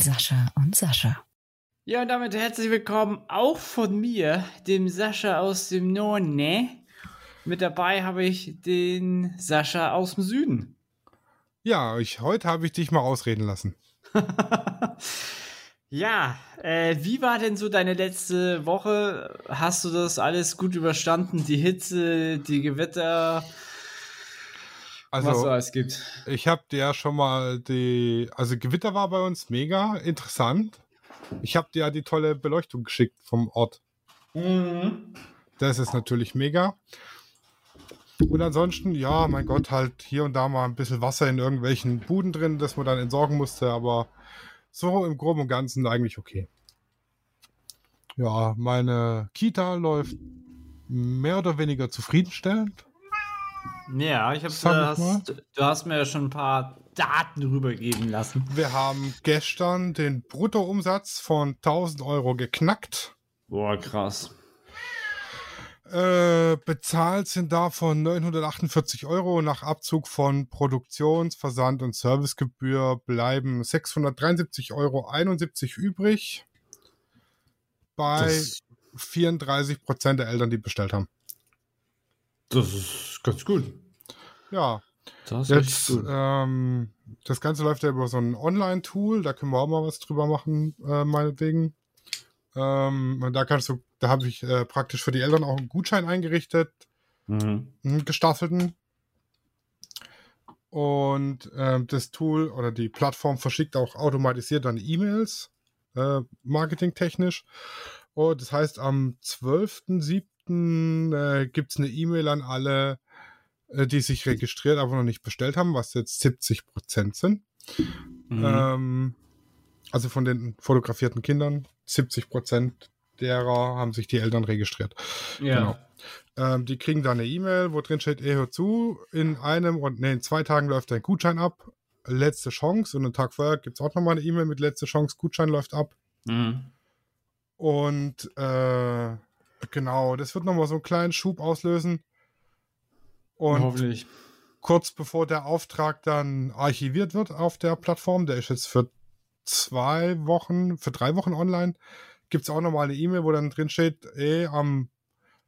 Mit Sascha und Sascha. Ja, und damit herzlich willkommen auch von mir, dem Sascha aus dem Norden. Mit dabei habe ich den Sascha aus dem Süden. Ja, ich, heute habe ich dich mal ausreden lassen. ja, äh, wie war denn so deine letzte Woche? Hast du das alles gut überstanden? Die Hitze, die Gewitter? Also, was es gibt. Ich habe dir ja schon mal die, also Gewitter war bei uns mega interessant. Ich habe dir ja die tolle Beleuchtung geschickt vom Ort. Mhm. Das ist natürlich mega. Und ansonsten, ja, mein Gott, halt hier und da mal ein bisschen Wasser in irgendwelchen Buden drin, das man dann entsorgen musste, aber so im Groben und Ganzen eigentlich okay. Ja, meine Kita läuft mehr oder weniger zufriedenstellend. Ja, ich hab's, äh, hast, du hast mir ja schon ein paar Daten rübergeben lassen. Wir haben gestern den Bruttoumsatz von 1000 Euro geknackt. Boah, krass. Äh, bezahlt sind davon 948 Euro. Nach Abzug von Produktions-, Versand- und Servicegebühr bleiben 673,71 Euro übrig. Bei das 34 Prozent der Eltern, die bestellt haben. Das ist ganz gut. Ja. Das Jetzt, gut. Ähm, das Ganze läuft ja über so ein Online-Tool, da können wir auch mal was drüber machen, äh, meinetwegen. Ähm, da kannst du, da habe ich äh, praktisch für die Eltern auch einen Gutschein eingerichtet, mhm. einen gestaffelten. Und äh, das Tool oder die Plattform verschickt auch automatisiert dann E-Mails, äh, marketingtechnisch. Und das heißt, am 12.07. Äh, gibt es eine E-Mail an alle, äh, die sich registriert, aber noch nicht bestellt haben, was jetzt 70 Prozent sind. Mhm. Ähm, also von den fotografierten Kindern, 70 Prozent derer haben sich die Eltern registriert. Ja. Genau. Ähm, die kriegen dann eine E-Mail, wo drin steht, ey, hör zu, in einem und nee, in zwei Tagen läuft dein Gutschein ab. Letzte Chance und einen Tag vorher gibt es auch nochmal eine E-Mail mit letzte Chance, Gutschein läuft ab. Mhm. Und äh, genau, das wird nochmal so einen kleinen Schub auslösen. Und Hoffentlich. kurz bevor der Auftrag dann archiviert wird auf der Plattform, der ist jetzt für zwei Wochen, für drei Wochen online, gibt es auch nochmal eine E-Mail, wo dann drin steht, ey, am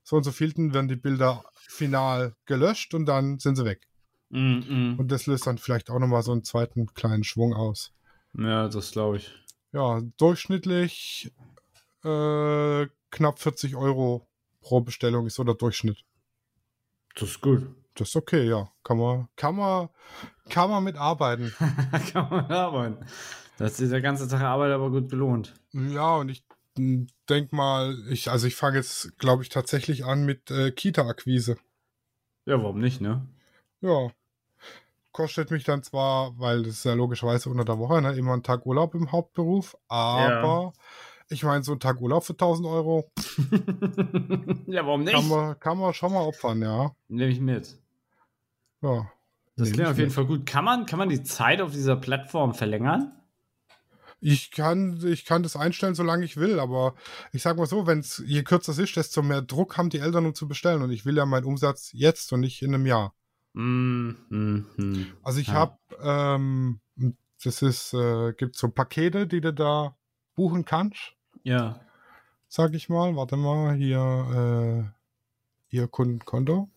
so und so vielten werden die Bilder final gelöscht und dann sind sie weg. Mm -mm. Und das löst dann vielleicht auch nochmal so einen zweiten kleinen Schwung aus. Ja, das glaube ich. Ja, durchschnittlich äh, knapp 40 Euro pro Bestellung ist so der Durchschnitt. Das ist gut. Das ist okay, ja. Kann man, kann man, kann man mitarbeiten. kann man mitarbeiten. Das ist der ganze Tag Arbeit aber gut belohnt. Ja, und ich denke mal, ich, also ich fange jetzt, glaube ich, tatsächlich an mit äh, Kita-Akquise. Ja, warum nicht, ne? Ja. Kostet mich dann zwar, weil das ist ja logischerweise unter der Woche, ne, immer ein Tag Urlaub im Hauptberuf, aber ja. Ich meine, so ein Tag Urlaub für 1000 Euro. ja, warum nicht? Kann man, kann man schon mal opfern, ja. Nehme ich mit. Ja. Das klingt auf jeden mit. Fall gut. Kann man, kann man die Zeit auf dieser Plattform verlängern? Ich kann, ich kann das einstellen, solange ich will, aber ich sag mal so, wenn es je kürzer es ist, desto mehr Druck haben die Eltern, um zu bestellen. Und ich will ja meinen Umsatz jetzt und nicht in einem Jahr. Mm, mm, mm. Also ich ja. habe, ähm, das ist, äh, gibt so Pakete, die du da buchen kannst. Ja. Sag ich mal, warte mal, hier, äh, ihr Kundenkonto.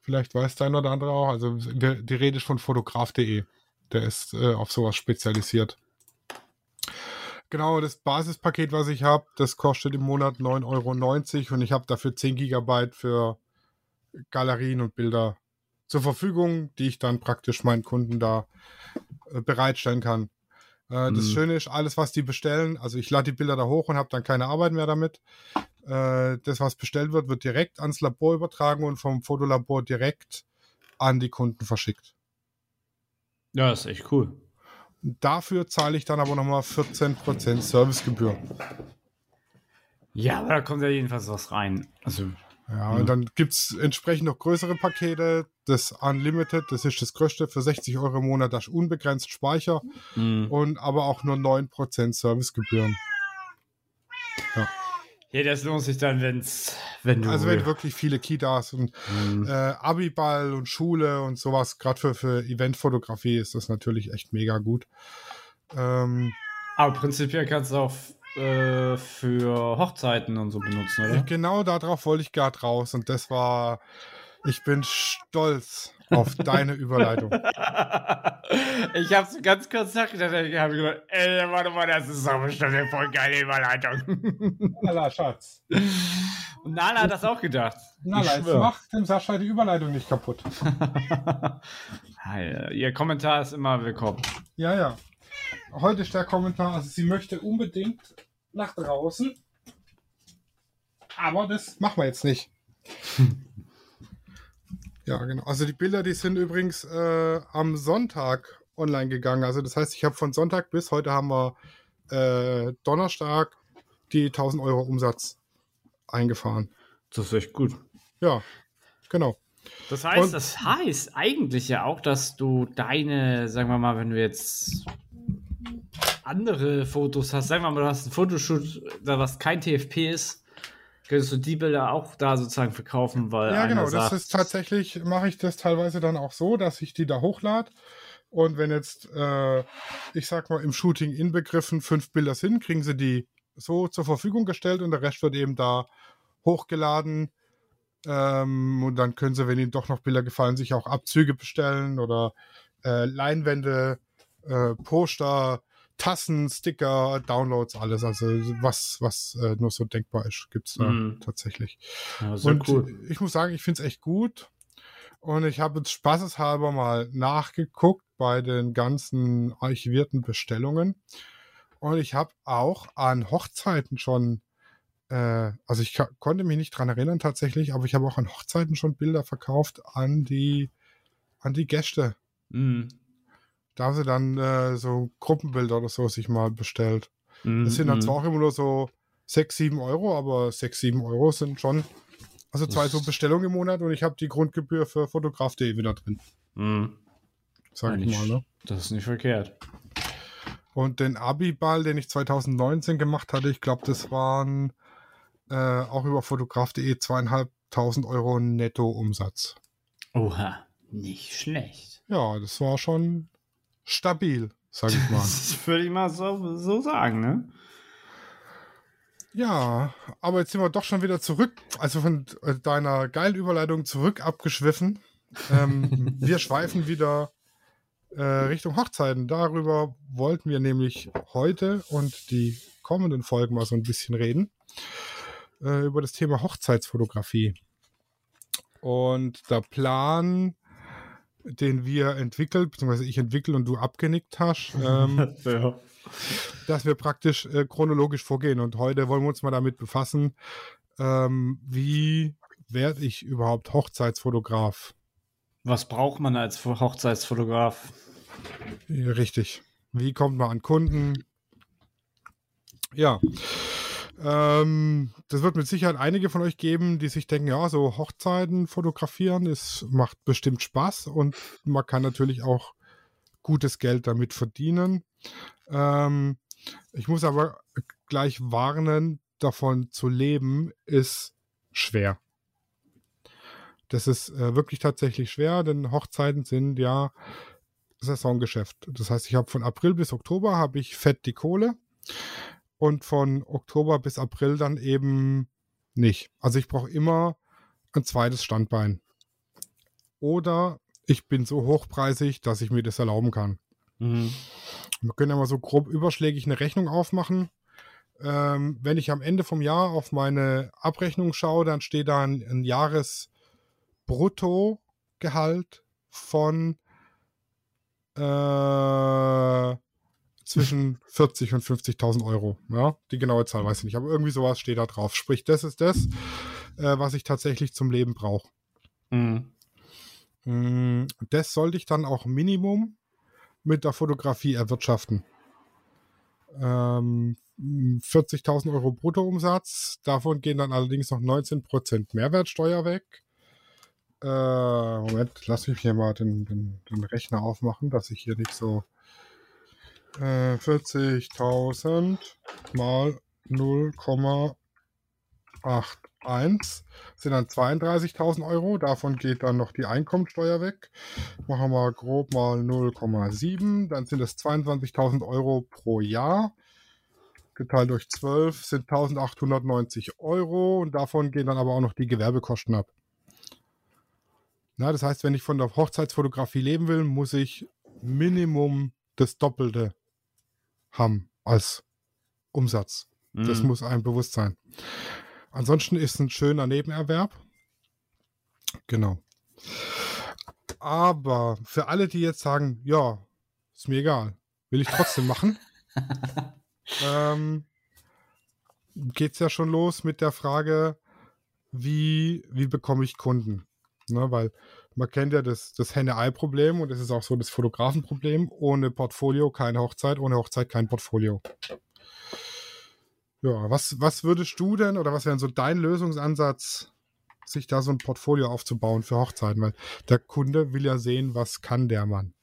Vielleicht weiß der eine oder andere auch. Also die, die Rede ist von fotograf.de. Der ist äh, auf sowas spezialisiert. Genau, das Basispaket, was ich habe, das kostet im Monat 9,90 Euro und ich habe dafür 10 Gigabyte für Galerien und Bilder zur Verfügung, die ich dann praktisch meinen Kunden da äh, bereitstellen kann. Äh, mhm. Das Schöne ist, alles, was die bestellen, also ich lade die Bilder da hoch und habe dann keine Arbeit mehr damit. Äh, das, was bestellt wird, wird direkt ans Labor übertragen und vom Fotolabor direkt an die Kunden verschickt. Ja, das ist echt cool. Dafür zahle ich dann aber nochmal 14% Servicegebühr. Ja, aber da kommt ja jedenfalls was rein. Also, ja, und dann gibt es entsprechend noch größere Pakete. Das Unlimited, das ist das größte für 60 Euro im Monat, das ist unbegrenzt Speicher mhm. und aber auch nur 9% Servicegebühren. Ja. Ja, das lohnt sich dann, wenn's, wenn du. Also wenn wirklich viele Kitas und Mhm. äh, Abiball und Schule und sowas, gerade für, für Eventfotografie ist das natürlich echt mega gut. Ähm, Aber prinzipiell kannst du auch äh, für Hochzeiten und so benutzen, oder? genau darauf wollte ich gerade raus und das war, ich bin stolz auf deine Überleitung. ich hab's ganz kurz nachgedacht, ich habe gedacht, ey, warte mal, das ist doch bestimmt eine voll geile Überleitung. Nala, Schatz. Und Nala hat das auch gedacht. Nala, jetzt schwör. mach dem Sascha die Überleitung nicht kaputt. Ihr Kommentar ist immer willkommen. Ja, ja. Heute ist der Kommentar, also sie möchte unbedingt nach draußen. Aber das machen wir jetzt nicht. ja, genau. Also die Bilder, die sind übrigens äh, am Sonntag online gegangen. Also das heißt, ich habe von Sonntag bis heute haben wir äh, Donnerstag die 1000 Euro Umsatz eingefahren. Das ist echt gut. Ja, genau. Das heißt, Und- das heißt eigentlich ja auch, dass du deine, sagen wir mal, wenn du jetzt andere Fotos hast, sagen wir mal, du hast ein Fotoshoot, da was kein TFP ist, könntest du die Bilder auch da sozusagen verkaufen, weil Ja, genau. Das sagt, ist tatsächlich, mache ich das teilweise dann auch so, dass ich die da hochlade. Und wenn jetzt, äh, ich sag mal, im Shooting inbegriffen fünf Bilder sind, kriegen sie die so zur Verfügung gestellt und der Rest wird eben da hochgeladen. Ähm, und dann können sie, wenn ihnen doch noch Bilder gefallen, sich auch Abzüge bestellen oder äh, Leinwände, äh, Poster, Tassen, Sticker, Downloads, alles. Also was, was äh, nur so denkbar ist, gibt es da Mhm. tatsächlich. ja, sehr Und cool. ich muss sagen, ich finde es echt gut. Und ich habe jetzt spaßeshalber mal nachgeguckt bei den ganzen archivierten Bestellungen. Und ich habe auch an Hochzeiten schon, äh, also ich konnte mich nicht dran erinnern tatsächlich, aber ich habe auch an Hochzeiten schon Bilder verkauft an die, an die Gäste. Mhm. Da haben sie dann äh, so Gruppenbilder oder so sich mal bestellt. Mhm. Das sind dann mhm. zwar auch immer nur so 6, 7 Euro, aber 6, 7 Euro sind schon, also zwei Das- so Bestellungen im Monat und ich habe die Grundgebühr für fotograf.de wieder drin, Mhm. sag ich Eigentlich- mal. Ne? Das ist nicht verkehrt. Und den Abi-Ball, den ich 2019 gemacht hatte, ich glaube, das waren äh, auch über fotograf.de zweieinhalbtausend Euro Netto-Umsatz. Oha, nicht schlecht. Ja, das war schon stabil, sag ich mal. Das würde ich mal so, so sagen, ne? Ja, aber jetzt sind wir doch schon wieder zurück, also von äh, deiner geilen Überleitung zurück abgeschwiffen. Ähm, wir schweifen wieder äh, Richtung Hochzeiten. Darüber wollten wir nämlich heute und die kommenden Folgen mal so ein bisschen reden. Äh, über das Thema Hochzeitsfotografie. Und der Plan, den wir entwickelt, beziehungsweise ich entwickle und du abgenickt hast, ähm, ja. dass wir praktisch äh, chronologisch vorgehen. Und heute wollen wir uns mal damit befassen, ähm, wie werde ich überhaupt Hochzeitsfotograf? Was braucht man als Hochzeitsfotograf? Richtig. Wie kommt man an Kunden? Ja. Ähm, das wird mit Sicherheit einige von euch geben, die sich denken, ja, so Hochzeiten fotografieren, es macht bestimmt Spaß und man kann natürlich auch gutes Geld damit verdienen. Ähm, ich muss aber gleich warnen, davon zu leben ist schwer. Das ist äh, wirklich tatsächlich schwer, denn Hochzeiten sind ja Saisongeschäft. Das heißt, ich habe von April bis Oktober habe ich fett die Kohle und von Oktober bis April dann eben nicht. Also ich brauche immer ein zweites Standbein. Oder ich bin so hochpreisig, dass ich mir das erlauben kann. Mhm. Wir können ja mal so grob überschlägig eine Rechnung aufmachen. Ähm, wenn ich am Ende vom Jahr auf meine Abrechnung schaue, dann steht da ein, ein Jahresbruttogehalt von äh, zwischen 40 und 50.000 Euro. Ja, die genaue Zahl weiß ich nicht, aber irgendwie sowas steht da drauf. Sprich, das ist das, äh, was ich tatsächlich zum Leben brauche. Mhm. Mm, Das sollte ich dann auch Minimum mit der Fotografie erwirtschaften. Ähm, 40.000 Euro Bruttoumsatz, davon gehen dann allerdings noch 19% Mehrwertsteuer weg. Äh, Moment, lass mich hier mal den, den, den Rechner aufmachen, dass ich hier nicht so äh, 40.000 mal 0,19 8,1 sind dann 32.000 Euro. Davon geht dann noch die Einkommensteuer weg. Machen wir grob mal 0,7. Dann sind es 22.000 Euro pro Jahr. Geteilt durch 12 sind 1.890 Euro. Und davon gehen dann aber auch noch die Gewerbekosten ab. Na, das heißt, wenn ich von der Hochzeitsfotografie leben will, muss ich Minimum das Doppelte haben als Umsatz. Mhm. Das muss einem bewusst sein. Ansonsten ist es ein schöner Nebenerwerb. Genau. Aber für alle, die jetzt sagen, ja, ist mir egal, will ich trotzdem machen, ähm, geht es ja schon los mit der Frage, wie, wie bekomme ich Kunden? Ne, weil man kennt ja das, das Henne-Ei-Problem und das ist auch so das Fotografenproblem. Ohne Portfolio keine Hochzeit, ohne Hochzeit kein Portfolio. Ja, was, was würdest du denn oder was wäre so dein Lösungsansatz, sich da so ein Portfolio aufzubauen für Hochzeiten? Weil der Kunde will ja sehen, was kann der Mann.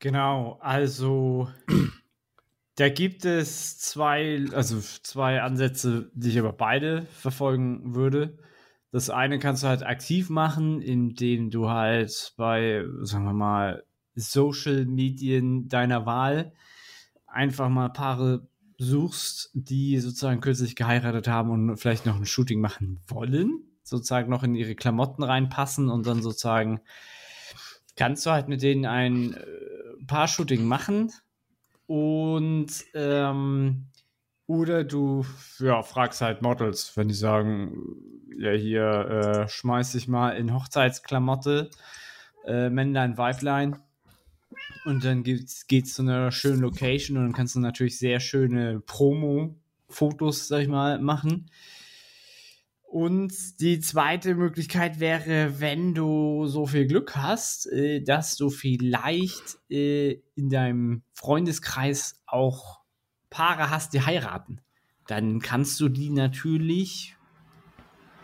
Genau, also da gibt es zwei, also zwei Ansätze, die ich aber beide verfolgen würde. Das eine kannst du halt aktiv machen, indem du halt bei, sagen wir mal, Social Medien deiner Wahl einfach mal Paare suchst, die sozusagen kürzlich geheiratet haben und vielleicht noch ein Shooting machen wollen, sozusagen noch in ihre Klamotten reinpassen und dann sozusagen kannst du halt mit denen ein äh, Paar-Shooting machen. Und ähm, oder du ja, fragst halt Models, wenn die sagen, ja hier äh, schmeiß dich mal in Hochzeitsklamotte, äh, Männlein, Weiblein und dann geht es zu einer schönen Location und dann kannst du natürlich sehr schöne Promo-Fotos, sag ich mal, machen. Und die zweite Möglichkeit wäre, wenn du so viel Glück hast, äh, dass du vielleicht äh, in deinem Freundeskreis auch Paare hast, die heiraten. Dann kannst du die natürlich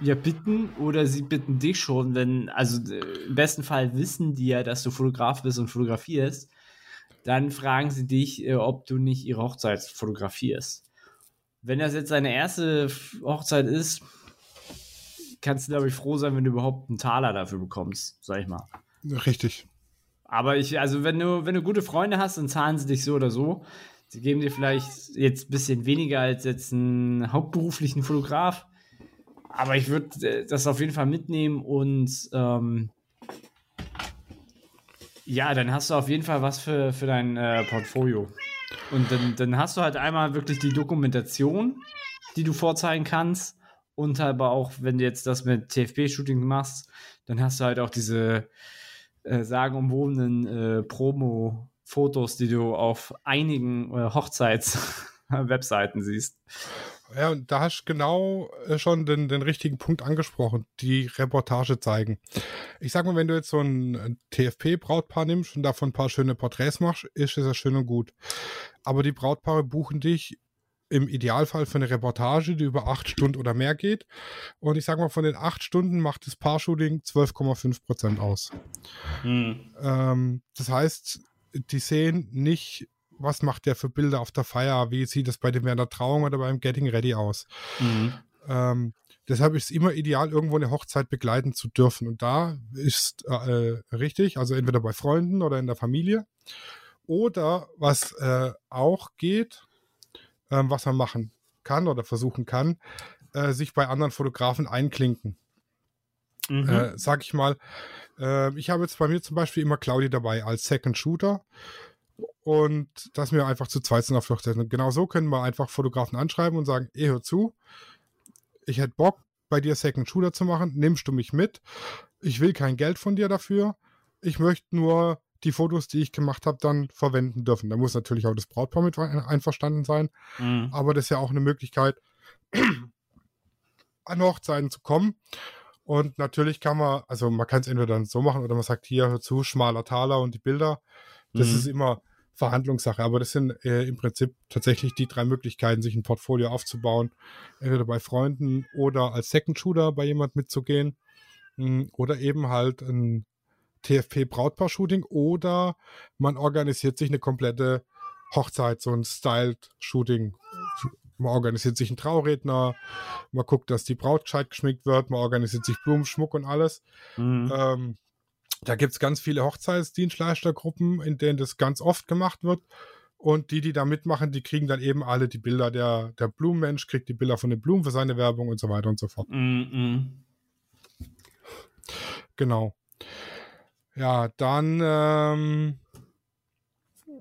ja bitten oder sie bitten dich schon, wenn, also äh, im besten Fall wissen die ja, dass du Fotograf bist und fotografierst, dann fragen sie dich, äh, ob du nicht ihre Hochzeit fotografierst. Wenn das jetzt deine erste Hochzeit ist, kannst du, glaube ich, froh sein, wenn du überhaupt einen Taler dafür bekommst, sag ich mal. Richtig. Aber ich, also wenn du, wenn du gute Freunde hast, dann zahlen sie dich so oder so. Sie geben dir vielleicht jetzt ein bisschen weniger als jetzt einen hauptberuflichen Fotograf aber ich würde äh, das auf jeden Fall mitnehmen und ähm, ja, dann hast du auf jeden Fall was für, für dein äh, Portfolio. Und dann, dann hast du halt einmal wirklich die Dokumentation, die du vorzeigen kannst. Und aber auch, wenn du jetzt das mit TFP-Shooting machst, dann hast du halt auch diese äh, sagenumwobenen äh, Promo-Fotos, die du auf einigen äh, Hochzeits-Webseiten siehst. Ja, und da hast du genau äh, schon den, den richtigen Punkt angesprochen, die Reportage zeigen. Ich sag mal, wenn du jetzt so ein TFP-Brautpaar nimmst und davon ein paar schöne Porträts machst, ist es ja schön und gut. Aber die Brautpaare buchen dich im Idealfall für eine Reportage, die über acht Stunden oder mehr geht. Und ich sag mal, von den acht Stunden macht das Paar-Shooting 12,5 Prozent aus. Hm. Ähm, das heißt, die sehen nicht was macht der für Bilder auf der Feier, wie sieht das bei dem während der Trauung oder beim Getting Ready aus. Mhm. Ähm, deshalb ist es immer ideal, irgendwo eine Hochzeit begleiten zu dürfen. Und da ist äh, richtig, also entweder bei Freunden oder in der Familie. Oder was äh, auch geht, äh, was man machen kann oder versuchen kann, äh, sich bei anderen Fotografen einklinken. Mhm. Äh, sag ich mal, äh, ich habe jetzt bei mir zum Beispiel immer Claudi dabei als Second Shooter und dass wir einfach zu zweit sind auf Hochzeiten. Und genau so können wir einfach Fotografen anschreiben und sagen, ey, hör zu, ich hätte Bock, bei dir Second Shooter zu machen, nimmst du mich mit? Ich will kein Geld von dir dafür. Ich möchte nur die Fotos, die ich gemacht habe, dann verwenden dürfen. Da muss natürlich auch das Brautpaar mit einverstanden sein. Mhm. Aber das ist ja auch eine Möglichkeit, an Hochzeiten zu kommen. Und natürlich kann man, also man kann es entweder dann so machen oder man sagt, hier, hör zu, schmaler Taler und die Bilder. Das mhm. ist immer Verhandlungssache. Aber das sind äh, im Prinzip tatsächlich die drei Möglichkeiten, sich ein Portfolio aufzubauen. Entweder bei Freunden oder als Second Shooter bei jemand mitzugehen. Mh, hm, oder eben halt ein TFP-Brautpaar-Shooting oder man organisiert sich eine komplette Hochzeit, so ein Styled-Shooting Man organisiert sich einen Trauredner, man guckt, dass die Braut gescheit geschminkt wird, man organisiert sich Blumenschmuck und alles. Mhm. Ähm, da gibt es ganz viele Hochzeitsdienstleistergruppen, in denen das ganz oft gemacht wird. Und die, die da mitmachen, die kriegen dann eben alle die Bilder. Der, der Blumenmensch kriegt die Bilder von den Blumen für seine Werbung und so weiter und so fort. Mhm. Genau. Ja, dann ähm,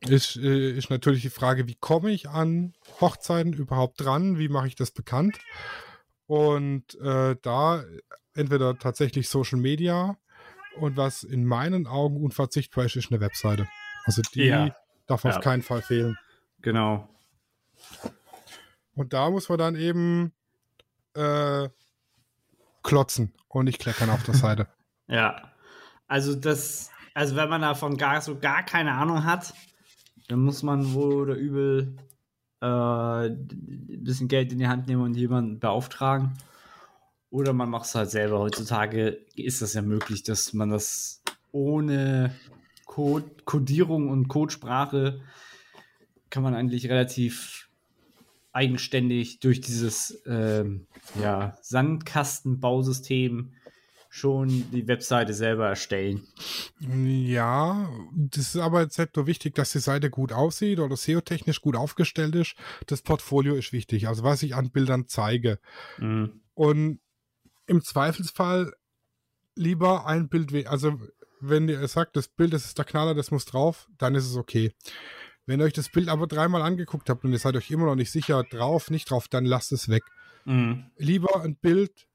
ist, äh, ist natürlich die Frage, wie komme ich an Hochzeiten überhaupt dran? Wie mache ich das bekannt? Und äh, da entweder tatsächlich Social Media und was in meinen Augen unverzichtbar ist, ist eine Webseite. Also die Ja. darf Ja. auf keinen Fall fehlen. Genau. Und da muss man dann eben äh, klotzen und nicht kleckern auf der Seite. Ja. Also das, also wenn man davon gar so gar keine Ahnung hat, dann muss man wohl oder übel äh, ein bisschen Geld in die Hand nehmen und jemanden beauftragen. Oder man macht es halt selber. Heutzutage ist das ja möglich, dass man das ohne Code, Codierung und Codesprache kann man eigentlich relativ eigenständig durch dieses ähm, ja, Sandkastenbausystem schon die Webseite selber erstellen. Ja, das ist aber jetzt nicht nur wichtig, dass die Seite gut aussieht oder SEO-technisch gut aufgestellt ist. Das Portfolio ist wichtig, also was ich an Bildern zeige. Mhm. Und im Zweifelsfall lieber ein Bild, also wenn ihr sagt, das Bild das ist der Knaller, das muss drauf, dann ist es okay. Wenn ihr euch das Bild aber dreimal angeguckt habt und ihr seid euch immer noch nicht sicher, drauf, nicht drauf, dann lasst es weg. Mhm. Lieber ein Bild,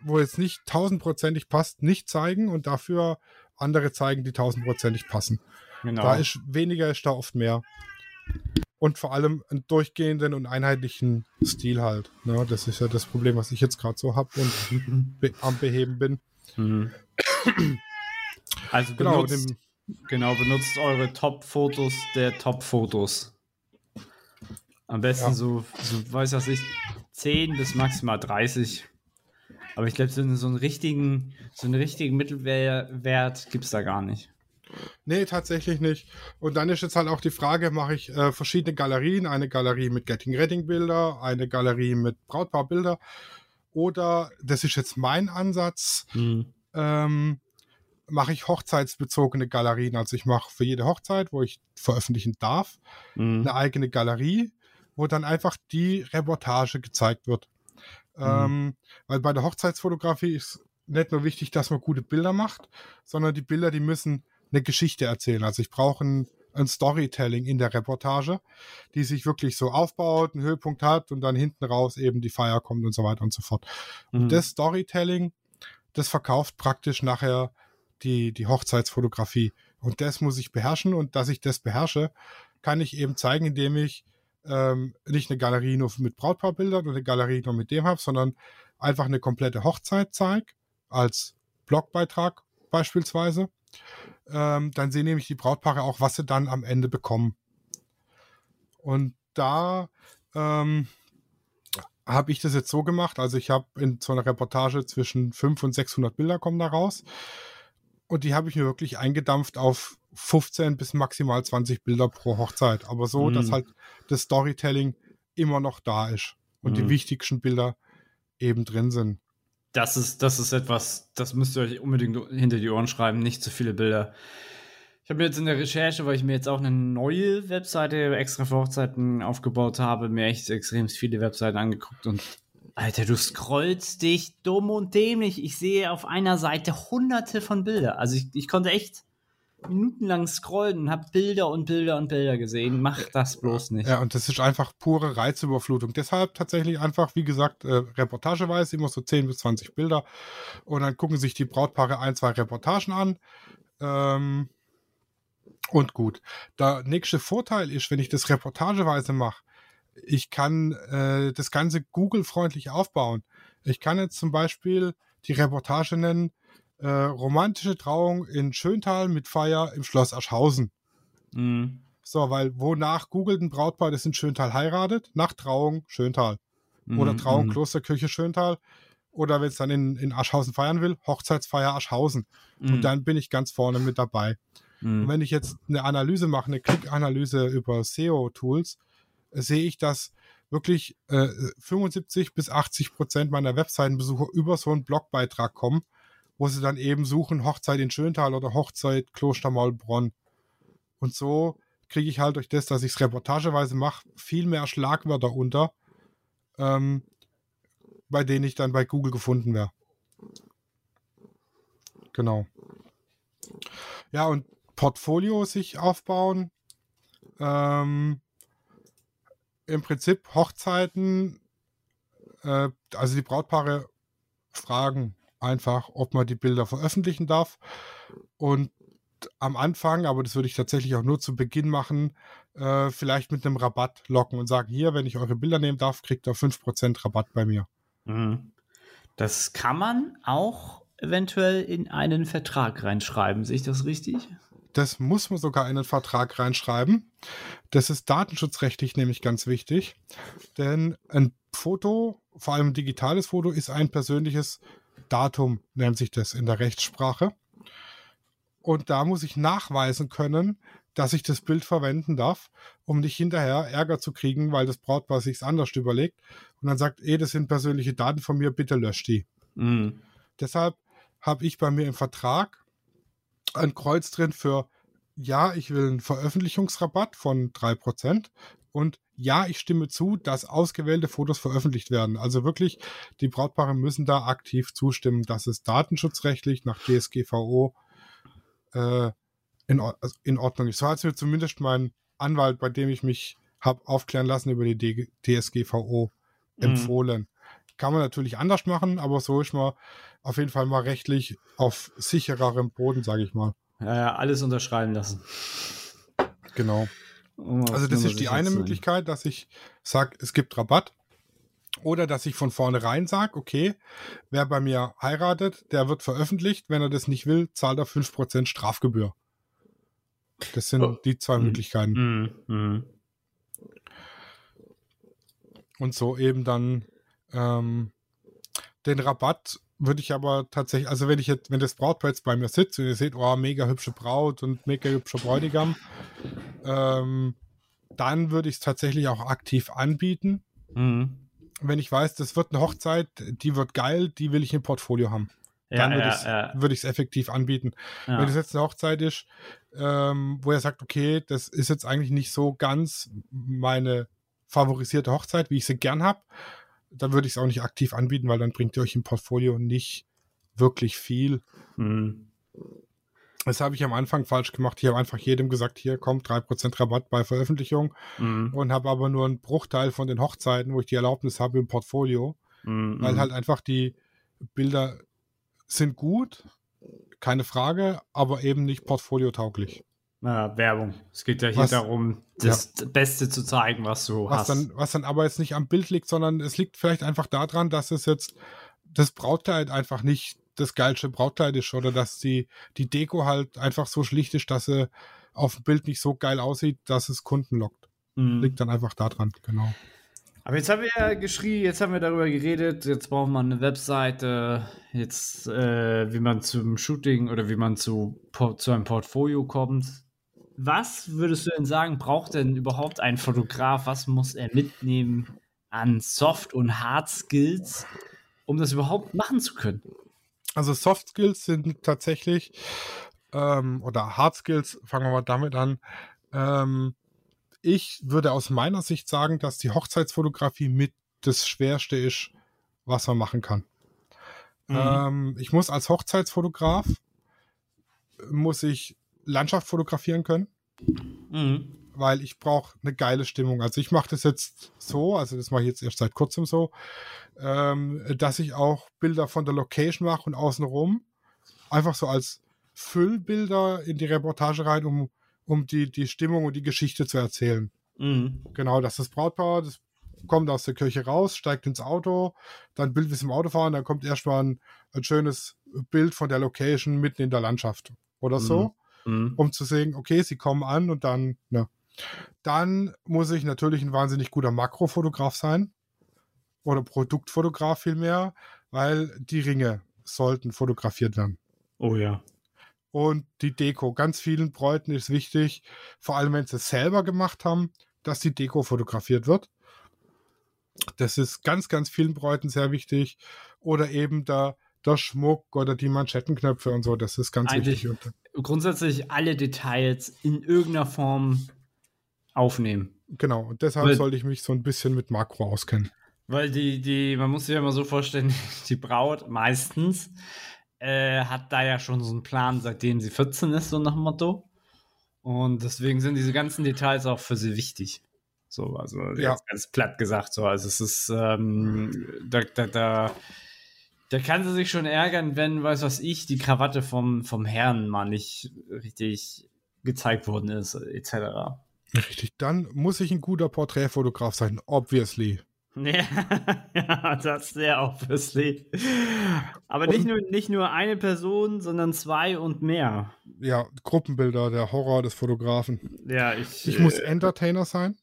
wo jetzt nicht tausendprozentig passt, nicht zeigen und dafür andere zeigen, die tausendprozentig passen. Genau. Da ist weniger, ist da oft mehr. Und vor allem einen durchgehenden und einheitlichen Stil halt. Ne? Das ist ja das Problem, was ich jetzt gerade so habe und be am Beheben bin. Mhm. Also Genau, benutzt, dem, genau, benutzt eure Top-Fotos der Top-Fotos. Am besten Ja. so, so, weiß was ich, 10 bis maximal 30. Aber ich glaube, so, so einen richtigen, so einen richtigen Mittelwert gibt es da gar nicht. nee, tatsächlich nicht. Und dann ist jetzt halt auch die Frage, mache ich äh, verschiedene Galerien, eine Galerie mit Getting Redding Bilder, eine Galerie mit Brautpaar Bilder oder, das ist jetzt mein Ansatz, ähm, mache ich hochzeitsbezogene Galerien. Also ich mache für jede Hochzeit, wo ich veröffentlichen darf, Mhm. eine eigene Galerie, wo dann einfach die Reportage gezeigt wird. Ähm, weil bei der Hochzeitsfotografie ist nicht nur wichtig, dass man gute Bilder macht, sondern die Bilder, die müssen eine Geschichte erzählen. Also ich brauche ein, ein Storytelling in der Reportage, die sich wirklich so aufbaut, einen Höhepunkt hat und dann hinten raus eben die Feier kommt und so weiter und so fort. Mhm. Das Storytelling, das verkauft praktisch nachher die, die Hochzeitsfotografie. Und das muss ich beherrschen. Und dass ich das beherrsche, kann ich eben zeigen, indem ich ähm, nicht eine Galerie nur mit Brautpaarbildern oder eine Galerie nur mit dem habe, sondern einfach eine komplette Hochzeit zeige, als Blogbeitrag beispielsweise. Ähm, dann sehen nämlich die Brautpaare auch, was sie dann am Ende bekommen. Und da ähm, habe ich das jetzt so gemacht. Also ich habe in so einer Reportage zwischen 500 und 600 Bilder kommen da raus. Und die habe ich mir wirklich eingedampft auf 15 bis maximal 20 Bilder pro Hochzeit. Aber so, Mhm. dass halt das Storytelling immer noch da ist und die Mhm. wichtigsten Bilder eben drin sind. Das ist, das ist etwas, das müsst ihr euch unbedingt hinter die Ohren schreiben, nicht zu viele Bilder. Ich habe mir jetzt in der Recherche, weil ich mir jetzt auch eine neue Webseite extra für Hochzeiten aufgebaut habe, mir echt extrem viele Webseiten angeguckt und Alter, du scrollst dich dumm und dämlich. Ich sehe auf einer Seite hunderte von Bilder. Also ich, ich konnte echt minutenlang scrollen und habe Bilder und Bilder und Bilder gesehen. Mach das bloß nicht. Ja, und das ist einfach pure Reizüberflutung. Deshalb tatsächlich einfach, wie gesagt, äh, reportageweise immer so 10 bis 20 Bilder. Und dann gucken sich die Brautpaare ein, zwei Reportagen an. Ähm, und gut. Der nächste Vorteil ist, wenn ich das reportageweise mache, ich kann äh, das Ganze Google-freundlich aufbauen. Ich kann jetzt zum Beispiel die Reportage nennen, äh, romantische Trauung in Schöntal mit Feier im Schloss Aschhausen. Mhm. So, weil wonach googelt ein Brautpaar, das in Schöntal heiratet? Nach Trauung Schöntal. Oder Mhm, Trauung mhm, Klosterkirche Schöntal. Oder wenn es dann in, in Aschhausen feiern will, Hochzeitsfeier Aschhausen. mhm, Und dann bin ich ganz vorne mit dabei. Und mhm. wenn ich jetzt eine Analyse mache, eine Klickanalyse über SEO-Tools, sehe ich, dass wirklich äh, 75 bis 80 Prozent meiner Webseitenbesucher über so einen Blogbeitrag kommen, wo sie dann eben suchen Hochzeit in Schöntal oder Hochzeit Klostermaulbronn. Und so kriege ich halt durch das, dass ich es reportageweise mache, viel mehr Schlagwörter unter, ähm, bei denen ich dann bei Google gefunden wäre. Genau. Ja, und Portfolio sich aufbauen. Ähm, Im Prinzip Hochzeiten, äh, also die Brautpaare fragen einfach, ob man die Bilder veröffentlichen darf. Und am Anfang, aber das würde ich tatsächlich auch nur zu Beginn machen, äh, vielleicht mit einem Rabatt locken und sagen, hier, wenn ich eure Bilder nehmen darf, kriegt ihr 5% Rabatt bei mir. Mhm. Das kann man auch eventuell in einen Vertrag reinschreiben. Sehe ich das richtig? Das muss man sogar in einen Vertrag reinschreiben. Das ist datenschutzrechtlich nämlich ganz wichtig, denn ein Foto, vor allem ein digitales Foto, ist ein persönliches Datum, nennt sich das in der Rechtsprache. Und da muss ich nachweisen können, dass ich das Bild verwenden darf, um nicht hinterher Ärger zu kriegen, weil das Brautpaar sich anders überlegt und dann sagt, eh, das sind persönliche Daten von mir, bitte löscht die. Mhm. Deshalb habe ich bei mir im Vertrag ein Kreuz drin für ja, ich will einen Veröffentlichungsrabatt von 3% und ja, ich stimme zu, dass ausgewählte Fotos veröffentlicht werden. Also wirklich, die Brautpaare müssen da aktiv zustimmen, dass es datenschutzrechtlich nach DSGVO äh, in, also in Ordnung ist. So hat es mir zumindest mein Anwalt, bei dem ich mich habe aufklären lassen über die DSGVO mhm. Kann man natürlich anders machen, aber so ist man auf jeden Fall mal rechtlich auf sichererem Boden, sage ich mal. Ja, ja, alles unterschreiben lassen. Genau. Um also das ist die eine Möglichkeit, dass ich sage, es gibt Rabatt. Oder dass ich von vornherein sage, okay, wer bei mir heiratet, der wird veröffentlicht. Wenn er das nicht will, zahlt er 5% Strafgebühr. Das sind oh. die zwei mhm. Möglichkeiten. Mhm. Mhm. Und so eben dann ähm, den Rabatt würde ich aber tatsächlich, also wenn ich jetzt, wenn das Brautpaar jetzt bei mir sitzt und ihr seht, oh, mega hübsche Braut und mega hübscher Bräutigam, ähm, dann würde ich es tatsächlich auch aktiv anbieten. Mhm. Wenn ich weiß, das wird eine Hochzeit, die wird geil, die will ich im Portfolio haben. Ja, dann würde ja, ich es ja. effektiv anbieten. Wenn es jetzt eine Hochzeit ist, ähm, wo er sagt, okay, das ist jetzt eigentlich nicht so ganz meine favorisierte Hochzeit, wie ich sie gern habe, dann würde ich es auch nicht aktiv anbieten, weil dann bringt ihr euch im Portfolio nicht wirklich viel. Mhm. Das habe ich am Anfang falsch gemacht. Ich habe einfach jedem gesagt, hier kommt 3% Rabatt bei Veröffentlichung mhm. und habe aber nur einen Bruchteil von den Hochzeiten, wo ich die Erlaubnis habe im Portfolio, mhm. weil halt einfach die Bilder sind gut, keine Frage, aber eben nicht portfoliotauglich. Na, Werbung. Es geht ja hier was, darum, das ja. Beste zu zeigen, was du was hast. Dann, was dann aber jetzt nicht am Bild liegt, sondern es liegt vielleicht einfach daran, dass es jetzt das Brautkleid einfach nicht das geilste Brautkleid ist oder dass die, die Deko halt einfach so schlicht ist, dass sie auf dem Bild nicht so geil aussieht, dass es Kunden lockt. Mhm. Liegt dann einfach daran, genau. Aber jetzt haben wir ja geschrieben, jetzt haben wir darüber geredet, jetzt braucht man eine Webseite, jetzt äh, wie man zum Shooting oder wie man zu, zu einem Portfolio kommt. Was würdest du denn sagen, braucht denn überhaupt ein Fotograf? Was muss er mitnehmen an Soft- und Hard Skills, um das überhaupt machen zu können? Also Soft Skills sind tatsächlich, ähm, oder Hard Skills, fangen wir mal damit an. Ähm, ich würde aus meiner Sicht sagen, dass die Hochzeitsfotografie mit das Schwerste ist, was man machen kann. Mhm. Ähm, ich muss als Hochzeitsfotograf, muss ich Landschaft fotografieren können. Mhm. Weil ich brauche eine geile Stimmung. Also ich mache das jetzt so, also das mache ich jetzt erst seit kurzem so, ähm, dass ich auch Bilder von der Location mache und außenrum. Einfach so als Füllbilder in die Reportage rein, um, um die, die Stimmung und die Geschichte zu erzählen. Mhm. Genau, das ist das Brautpaar, das kommt aus der Kirche raus, steigt ins Auto, dann Bild wie es im Auto fahren, dann kommt erstmal ein, ein schönes Bild von der Location mitten in der Landschaft oder so. Mhm um zu sehen, okay, sie kommen an und dann, ne. Dann muss ich natürlich ein wahnsinnig guter Makrofotograf sein oder Produktfotograf vielmehr, weil die Ringe sollten fotografiert werden. Oh ja. Und die Deko. Ganz vielen Bräuten ist wichtig, vor allem wenn sie es selber gemacht haben, dass die Deko fotografiert wird. Das ist ganz, ganz vielen Bräuten sehr wichtig. Oder eben der, der Schmuck oder die Manschettenknöpfe und so. Das ist ganz Eigentlich wichtig. Und, grundsätzlich alle Details in irgendeiner Form aufnehmen. genau. Und deshalb Weil- sollte ich mich so ein bisschen mit Makro auskennen. Weil die, die, man muss sich ja mal so vorstellen, die Braut meistens äh, hat da ja schon so einen Plan, seitdem sie 14 ist, so nach dem Motto. Und deswegen sind diese ganzen Details auch für sie wichtig. So, also Ja. ganz platt gesagt, so. Also es ist, ähm, da, da, da, da kann sie sich schon ärgern, wenn, weiß was ich, die Krawatte vom, vom Herrn mal nicht richtig gezeigt worden ist, etc. Richtig. Dann muss ich ein guter Porträtfotograf sein, obviously. Ja, ja, das sehr obviously. Aber nicht nur, nicht nur eine Person, sondern zwei und mehr. Ja, Gruppenbilder, der Horror des Fotografen. Ja, ich. Ich muss äh, Entertainer sein.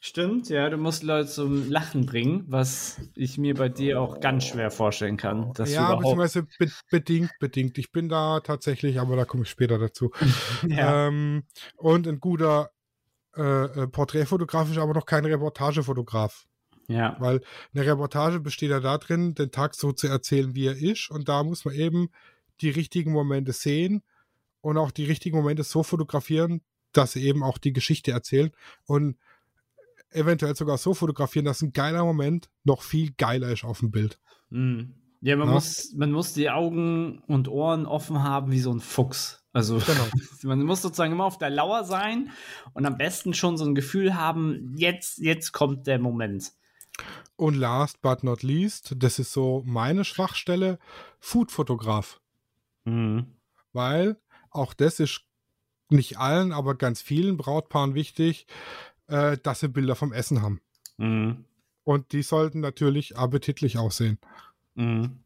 Stimmt, ja, du musst Leute zum Lachen bringen, was ich mir bei dir auch ganz schwer vorstellen kann. Ja, beziehungsweise be bedingt, bedingt. Ich bin da tatsächlich, aber da komme ich später dazu. ja. Ähm, und ein guter äh, äh, Porträtfotograf ist aber noch kein Reportagefotograf. ja. Weil eine Reportage besteht ja darin, den Tag so zu erzählen, wie er ist. Und da muss man eben die richtigen Momente sehen und auch die richtigen Momente so fotografieren, dass sie eben auch die Geschichte erzählen und eventuell sogar so fotografieren, dass ein geiler Moment noch viel geiler ist auf dem Bild. Mhm. Ja, man, Ja. Muss, man muss die Augen und Ohren offen haben wie so ein Fuchs. Also Genau. man muss sozusagen immer auf der Lauer sein und am besten schon so ein Gefühl haben, jetzt, jetzt kommt der Moment. Und last but not least, das ist so meine Schwachstelle, Foodfotograf. Mhm. weil auch das ist nicht allen, aber ganz vielen Brautpaaren wichtig, äh, dass sie Bilder vom Essen haben. Mhm. Und die sollten natürlich appetitlich aussehen. Mhm.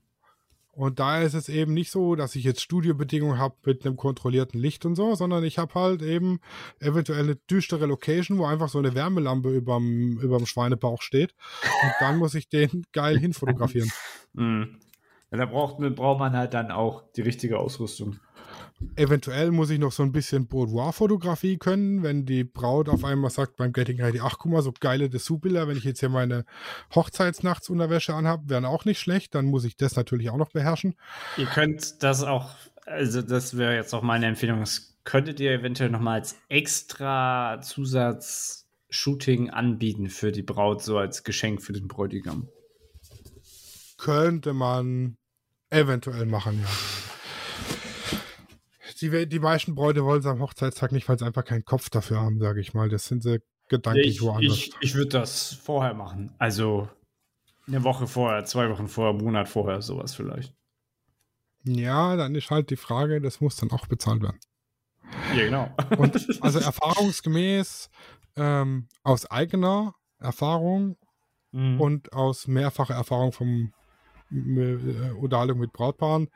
Und da ist es eben nicht so, dass ich jetzt Studiobedingungen habe mit einem kontrollierten Licht und so, sondern ich habe halt eben eventuell eine düstere Location, wo einfach so eine Wärmelampe überm, überm Schweinebauch steht. Und dann muss ich den geil hinfotografieren. Mhm. Ja, da braucht, braucht man halt dann auch die richtige Ausrüstung. Eventuell muss ich noch so ein bisschen Boudoir-Fotografie können, wenn die Braut auf einmal sagt beim Getting Ready, ach guck mal, so geile Dessous-Bilder, wenn ich jetzt hier meine Hochzeitsnachtsunterwäsche anhabe, wären auch nicht schlecht, dann muss ich das natürlich auch noch beherrschen. Ihr könnt das auch, also das wäre jetzt auch meine Empfehlung, das könntet ihr eventuell nochmal als extra Zusatz-Shooting anbieten für die Braut, so als Geschenk für den Bräutigam. Könnte man eventuell machen, ja. Die, die meisten Bräute wollen es am Hochzeitstag nicht, weil sie einfach keinen Kopf dafür haben, sage ich mal. Das sind sie gedanklich Ich, woanders. ich, ich würde das vorher machen. Also eine Woche vorher, zwei Wochen vorher, einen Monat vorher, sowas vielleicht. Ja, dann ist halt die Frage, das muss dann auch bezahlt werden. Ja, genau. Und also erfahrungsgemäß ähm, aus eigener Erfahrung Mhm. und aus mehrfacher Erfahrung vom Unterhaltung mit Brautpaaren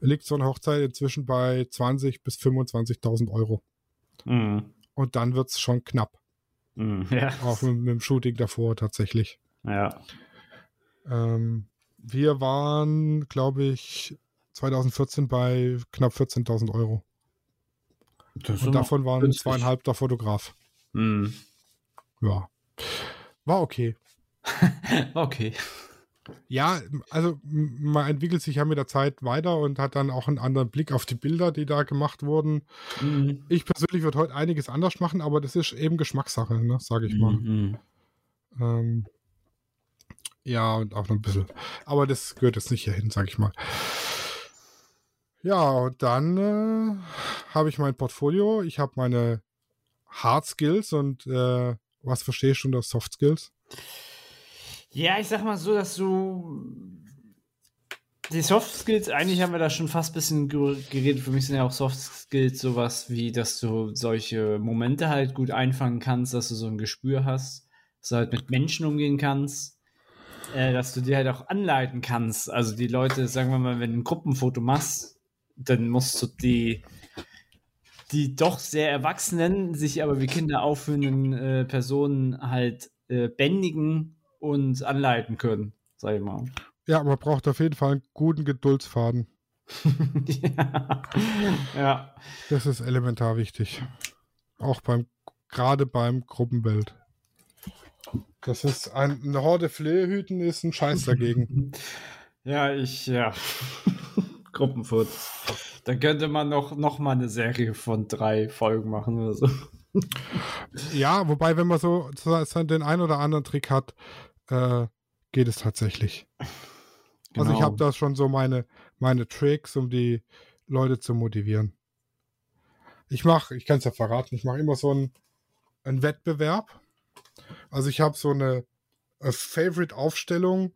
liegt so eine Hochzeit inzwischen bei 20.000 bis 25.000 Euro. Mhm. Und dann wird es schon knapp. Mhm. Ja. Auch mit, mit dem Shooting davor tatsächlich. ja. Ähm, wir waren, glaube ich, 2014 bei knapp 14.000 Euro. Das Und davon waren günstig. zweieinhalb der Fotograf. Mhm. Ja. War okay. Okay. Ja, also man entwickelt sich ja mit der Zeit weiter und hat dann auch einen anderen Blick auf die Bilder, die da gemacht wurden. Mhm. Ich persönlich würde heute einiges anders machen, aber das ist eben Geschmackssache, ne, sage ich mal. Mhm. Ähm, ja, und auch noch ein bisschen. Aber das gehört jetzt nicht hierhin, sage ich mal. Ja, und dann äh, habe ich mein Portfolio. Ich habe meine Hard Skills und äh, was verstehst du unter Soft Skills? Ja, ich sag mal so, dass du die Soft Skills, eigentlich haben wir da schon fast ein bisschen ge- geredet. Für mich sind ja auch Soft Skills sowas wie, dass du solche Momente halt gut einfangen kannst, dass du so ein Gespür hast, dass du halt mit Menschen umgehen kannst, äh, dass du dir halt auch anleiten kannst. Also die Leute, sagen wir mal, wenn du ein Gruppenfoto machst, dann musst du die die doch sehr erwachsenen, sich aber wie Kinder aufführenden äh, Personen halt äh, bändigen und anleiten können, sag ich mal. Ja, man braucht auf jeden Fall einen guten Geduldsfaden. ja. ja. Das ist elementar wichtig. Auch beim, gerade beim Gruppenbild. Das ist ein, eine Horde Flehhüten ist ein Scheiß dagegen. Ja, ich, ja. Gruppenfotos. Da könnte man noch, noch mal eine Serie von drei Folgen machen oder so. ja, wobei, wenn man so, so den einen oder anderen Trick hat, äh, geht es tatsächlich. Genau. Also ich habe genau. da schon so meine, meine Tricks, um die Leute zu motivieren. Ich mache, ich kann es ja verraten, ich mache immer so einen, einen Wettbewerb. Also ich habe so eine, eine Favorite-Aufstellung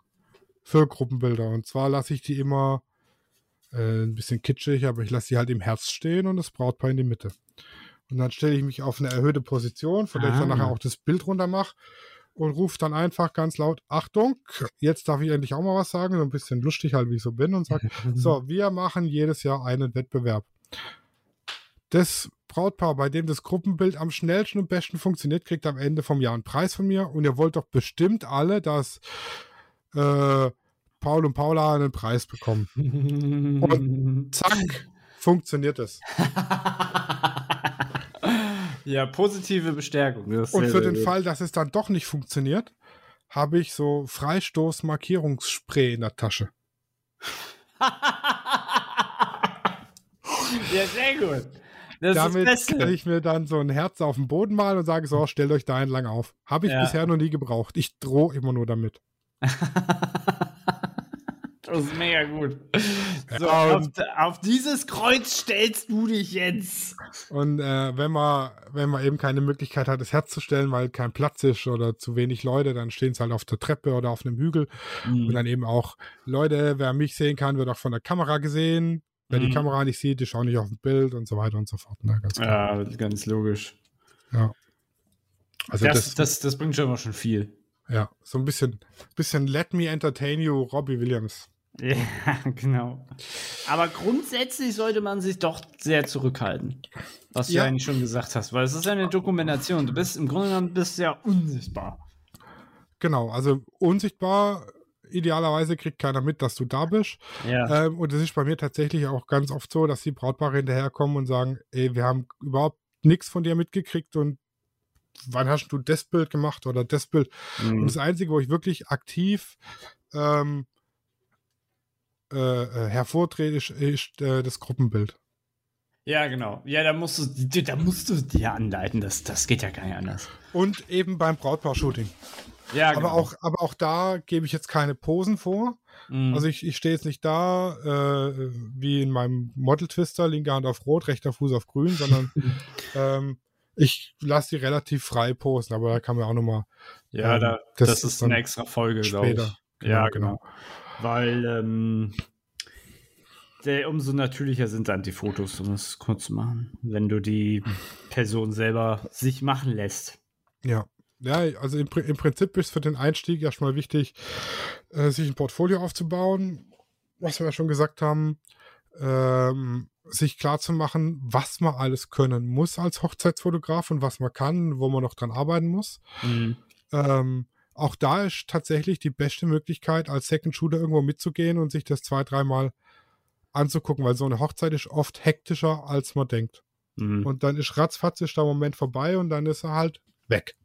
für Gruppenbilder. Und zwar lasse ich die immer äh, ein bisschen kitschig, aber ich lasse sie halt im Herz stehen und das Brautpaar in die Mitte. Und dann stelle ich mich auf eine erhöhte Position, von der ah. ich dann nachher auch das Bild runter mache und rufe dann einfach ganz laut, Achtung, jetzt darf ich endlich auch mal was sagen, so ein bisschen lustig halt, wie ich so bin und sage, so, wir machen jedes Jahr einen Wettbewerb. Das Brautpaar, bei dem das Gruppenbild am schnellsten und besten funktioniert, kriegt am Ende vom Jahr einen Preis von mir und ihr wollt doch bestimmt alle, dass äh, Paul und Paula einen Preis bekommen. und zack, funktioniert es. ja, positive Bestärkung. und für den gut. Fall, dass es dann doch nicht funktioniert, habe ich so Freistoß-Markierungsspray in der Tasche. ja, sehr gut. Das Damit stelle ich mir dann so ein Herz auf den Boden mal und sage so, stellt euch da entlang auf. Habe ich ja. bisher noch nie gebraucht. Ich drohe immer nur damit. das ist mega gut. So, auf, auf, dieses Kreuz stellst du dich jetzt. Und äh, wenn man wenn man eben keine Möglichkeit hat, das Herz zu stellen, weil kein Platz ist oder zu wenig Leute, dann stehen es halt auf der Treppe oder auf einem Hügel. Mhm. Und dann eben auch Leute, wer mich sehen kann, wird auch von der Kamera gesehen. Wer mhm. die Kamera nicht sieht, die schauen nicht auf ein Bild und so weiter und so fort. Ne? Ganz ja, ganz logisch. Ja. Also das, das, das, das bringt schon immer schon viel. Ja, so ein bisschen, bisschen Let Me Entertain You, Robbie Williams. Ja, genau. Aber grundsätzlich sollte man sich doch sehr zurückhalten, was du ja. eigentlich schon gesagt hast, weil es ist eine Dokumentation. Du bist im Grunde genommen bist ja unsichtbar. Genau, also unsichtbar. Idealerweise kriegt keiner mit, dass du da bist. Ja. Ähm, und es ist bei mir tatsächlich auch ganz oft so, dass die Brautpaare hinterherkommen und sagen, ey, wir haben überhaupt nichts von dir mitgekriegt und wann hast du das Bild gemacht oder das Bild? Mhm. Und das Einzige, wo ich wirklich aktiv ähm, äh, äh hervortrete, ist, äh, das Gruppenbild. Ja, genau. Ja, da musst du, da musst du dir anleiten. Das, das geht ja gar nicht anders. Und eben beim Brautpaar-Shooting. Ja, genau. aber auch, aber auch da gebe ich jetzt keine Posen vor. Mhm. Also ich, ich stehe jetzt nicht da äh, wie in meinem Model Twister, linke Hand auf Rot, rechter Fuß auf Grün, sondern ähm, ich lasse die relativ frei posten, aber da kann man auch nochmal. Ja, ähm, da, das, das, ist eine extra Folge, glaube ich. Genau, ja, genau. genau. Weil ähm, der, umso natürlicher sind dann die Fotos, um es kurz zu machen, wenn du die Person selber sich machen lässt. Ja. Ja, also im, im Prinzip ist für den Einstieg erstmal wichtig, äh, sich ein Portfolio aufzubauen, was wir ja schon gesagt haben. Ähm, sich klar zu machen, was man alles können muss als Hochzeitsfotograf und was man kann, wo man noch dran arbeiten muss. Mhm. Ähm, auch da ist tatsächlich die beste Möglichkeit, als Second Shooter irgendwo mitzugehen und sich das zwei, dreimal anzugucken, weil so eine Hochzeit ist oft hektischer, als man denkt. Mhm. Und dann ist ratzfatz ist der Moment vorbei und dann ist er halt weg.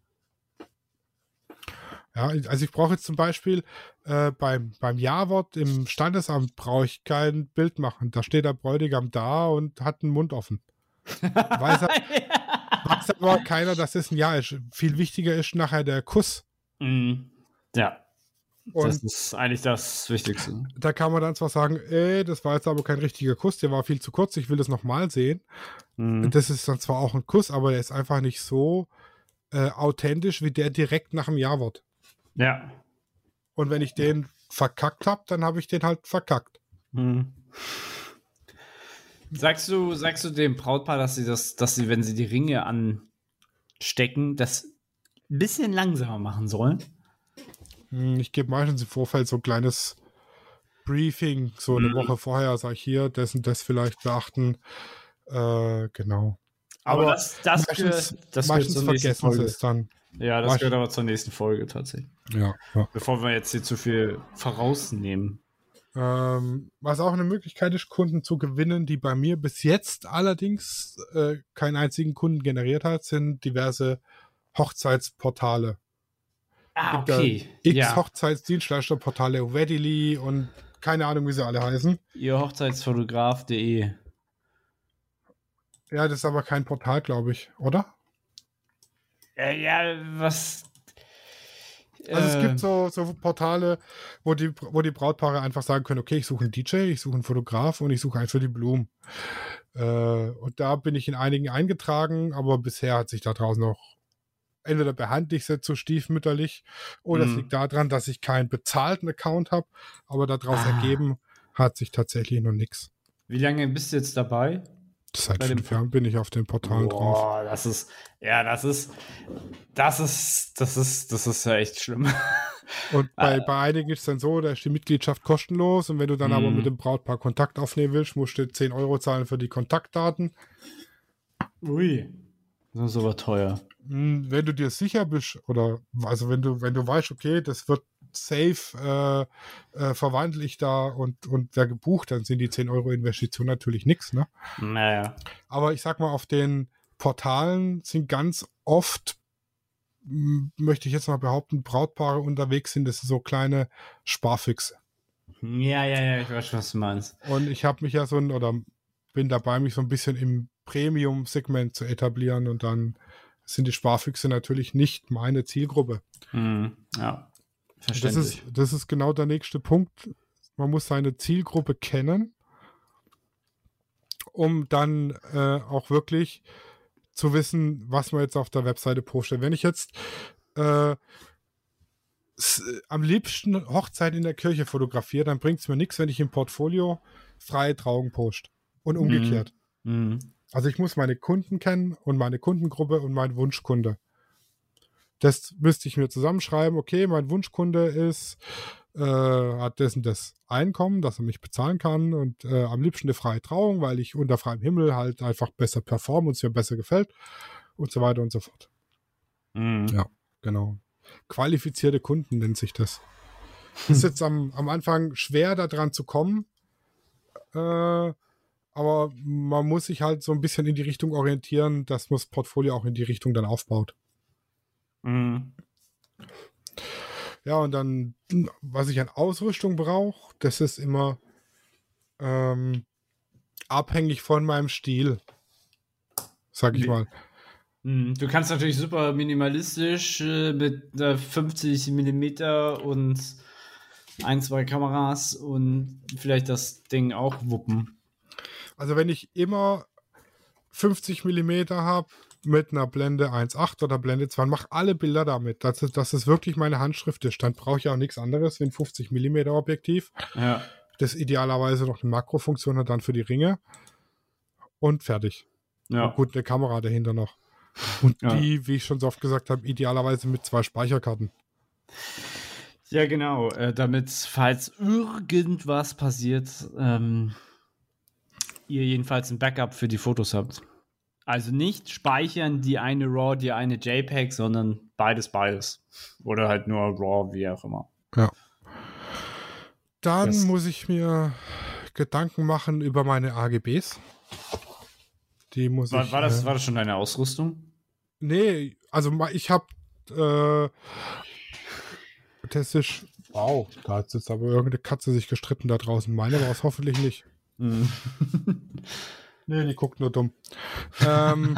Ja, also ich brauche jetzt zum Beispiel äh, beim, beim Ja-Wort im Standesamt brauche ich kein Bild machen. Da steht der Bräutigam da und hat den Mund offen. weiß, er, weiß aber keiner, dass es ein Ja ist. Viel wichtiger ist nachher der Kuss. Mhm. Ja. Und das ist eigentlich das Wichtigste. Da kann man dann zwar sagen, ey, das war jetzt aber kein richtiger Kuss, der war viel zu kurz, ich will das nochmal sehen. Mhm. Das ist dann zwar auch ein Kuss, aber der ist einfach nicht so äh, authentisch wie der direkt nach dem Ja-Wort. Ja. Und wenn ich den verkackt habe, dann habe ich den halt verkackt. Hm. Sagst du, sagst du dem Brautpaar, dass sie das, dass sie, wenn sie die Ringe anstecken, das ein bisschen langsamer machen sollen? Hm, ich gebe meistens im Vorfeld so ein kleines Briefing, so eine mhm. Woche vorher, sage ich hier, das und das vielleicht beachten. Äh, genau. Aber, aber das, das, meistens, für, das meistens vergessen sie es dann. Ja, das gehört aber zur nächsten Folge tatsächlich. Ja, ja. Bevor wir jetzt hier zu viel vorausnehmen. Ähm, was auch eine Möglichkeit ist, Kunden zu gewinnen, die bei mir bis jetzt allerdings äh, keinen einzigen Kunden generiert hat, sind diverse Hochzeitsportale. Ah, ja okay. X Ja, Hochzeitsdienstleisterportale, Weddily und keine Ahnung, wie sie alle heißen. ihr Hochzeitsfotograf.de. Ja, das ist aber kein Portal, glaube ich, oder? Äh, ja, was. Also es gibt so, so Portale, wo die, wo die Brautpaare einfach sagen können, okay, ich suche einen DJ, ich suche einen Fotograf und ich suche einen für die Blumen. Äh, und da bin ich in einigen eingetragen, aber bisher hat sich da draußen noch entweder behandle ich sie zu stiefmütterlich oder es Mhm. liegt daran, dass ich keinen bezahlten Account habe, aber daraus Ah. ergeben hat sich tatsächlich noch nichts. Wie lange bist du jetzt dabei? Seit Bei fünf Jahren bin ich auf den Portalen drauf. Boah, das ist, ja, das ist, das ist, das ist, das ist ja echt schlimm. Und bei, bei einigen ist es dann so, da ist die Mitgliedschaft kostenlos und wenn du dann aber Mhm. mit dem Brautpaar Kontakt aufnehmen willst, musst du 10 Euro zahlen für die Kontaktdaten. Ui. Das ist aber teuer. Hm, Wenn du dir sicher bist, oder also wenn du, wenn du weißt, okay, das wird safe äh, äh, verwandle ich da und, und wer gebucht, dann sind die 10 Euro Investition natürlich nichts, ne? Naja. Aber ich sag mal, auf den Portalen sind ganz oft, möchte ich jetzt mal behaupten, Brautpaare unterwegs sind, das sind so kleine Sparfüchse. Ja, ja, ja, ich weiß schon, was du meinst. Und ich habe mich ja so ein, oder bin dabei, mich so ein bisschen im Premium-Segment zu etablieren und dann sind die Sparfüchse natürlich nicht meine Zielgruppe. Hm, ja. Das Verständlich. ist, das ist genau der nächste Punkt. Man muss seine Zielgruppe kennen, um dann äh, auch wirklich zu wissen, was man jetzt auf der Webseite postet. Wenn ich jetzt äh, am liebsten Hochzeit in der Kirche fotografiere, dann bringt es mir nichts, wenn ich im Portfolio freie Trauung poste. Und umgekehrt. Hm. Also ich muss meine Kunden kennen und meine Kundengruppe und meinen Wunschkunde. Das müsste ich mir zusammenschreiben. Okay, mein Wunschkunde ist, äh, hat das und das Einkommen, dass er mich bezahlen kann und äh, am liebsten eine freie Trauung, weil ich unter freiem Himmel halt einfach besser performe und es mir besser gefällt und so weiter und so fort. Hm. Ja. Genau. Qualifizierte Kunden nennt sich das. Ist jetzt am, am Anfang schwer, da dran zu kommen. Äh, aber man muss sich halt so ein bisschen in die Richtung orientieren, dass man das Portfolio auch in die Richtung dann aufbaut. Hm. Ja, und dann, was ich an Ausrüstung brauche, das ist immer ähm, abhängig von meinem Stil. Sag ich mal. Hm. Du kannst natürlich super minimalistisch äh, mit äh, 50 Millimeter und ein, zwei Kameras und vielleicht das Ding auch wuppen. Also wenn ich immer 50 mm habe mit einer Blende 1.8 oder Blende 2 und mache alle Bilder damit, dass dass es wirklich meine Handschrift ist, dann brauche ich auch nichts anderes wie ein 50 mm Objektiv, Ja. das idealerweise noch eine Makrofunktion hat dann für die Ringe und fertig. Ja. Und gut, eine Kamera dahinter noch. Und Ja. die, wie ich schon so oft gesagt habe, idealerweise mit zwei Speicherkarten. Ja, genau. Äh, damit, falls irgendwas passiert, ähm, ihr jedenfalls ein Backup für die Fotos habt. Also nicht speichern die eine RAW, die eine JPEG, sondern beides, beides. Oder halt nur RAW, wie auch immer. Dann Das- muss ich mir Gedanken machen über meine AGBs. Die muss War, ich. war, das, äh, war das schon deine Ausrüstung? Nee, also ich habe äh, das ist wow, da hat jetzt aber irgendeine Katze sich gestritten da draußen. Meine war es hoffentlich nicht. Mhm. Nee, die guckt nur dumm. ähm,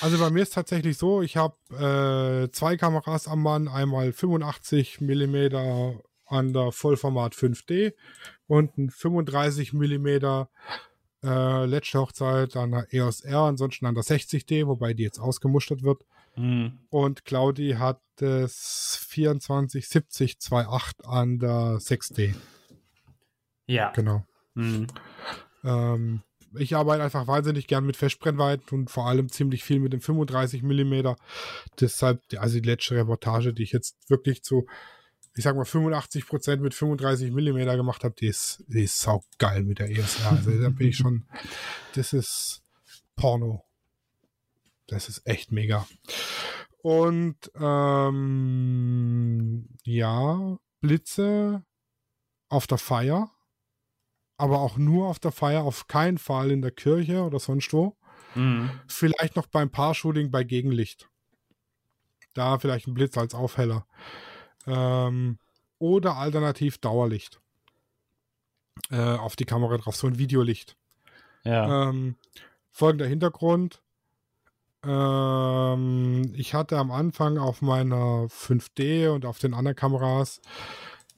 also bei mir ist tatsächlich so, ich habe äh, zwei Kameras am Mann, einmal 85 mm an der Vollformat 5D und ein 35 mm äh, letzte Hochzeit an der EOS R, ansonsten an der 60D, wobei die jetzt ausgemustert wird. Mhm. Und Claudi hat das 2470 2.8 an der 6D. Ja. Genau. Mhm. Ähm, ich arbeite einfach wahnsinnig gern mit Festbrennweiten und vor allem ziemlich viel mit dem 35 mm. Deshalb, also die letzte Reportage, die ich jetzt wirklich zu, ich sag mal 85 Prozent mit 35 mm gemacht habe, die ist, die ist saugeil mit der ESR. Also da bin ich schon, das ist Porno. Das ist echt mega. Und ähm, ja, Blitze auf der Feier aber auch nur auf der Feier, auf keinen Fall in der Kirche oder sonst wo. Mhm. Vielleicht noch beim Paar-Shooting bei Gegenlicht. Da vielleicht ein Blitz als Aufheller. Ähm, oder alternativ Dauerlicht. Äh, auf die Kamera drauf, so ein Videolicht. Ja. Ähm, folgender Hintergrund. Ähm, ich hatte am Anfang auf meiner 5D und auf den anderen Kameras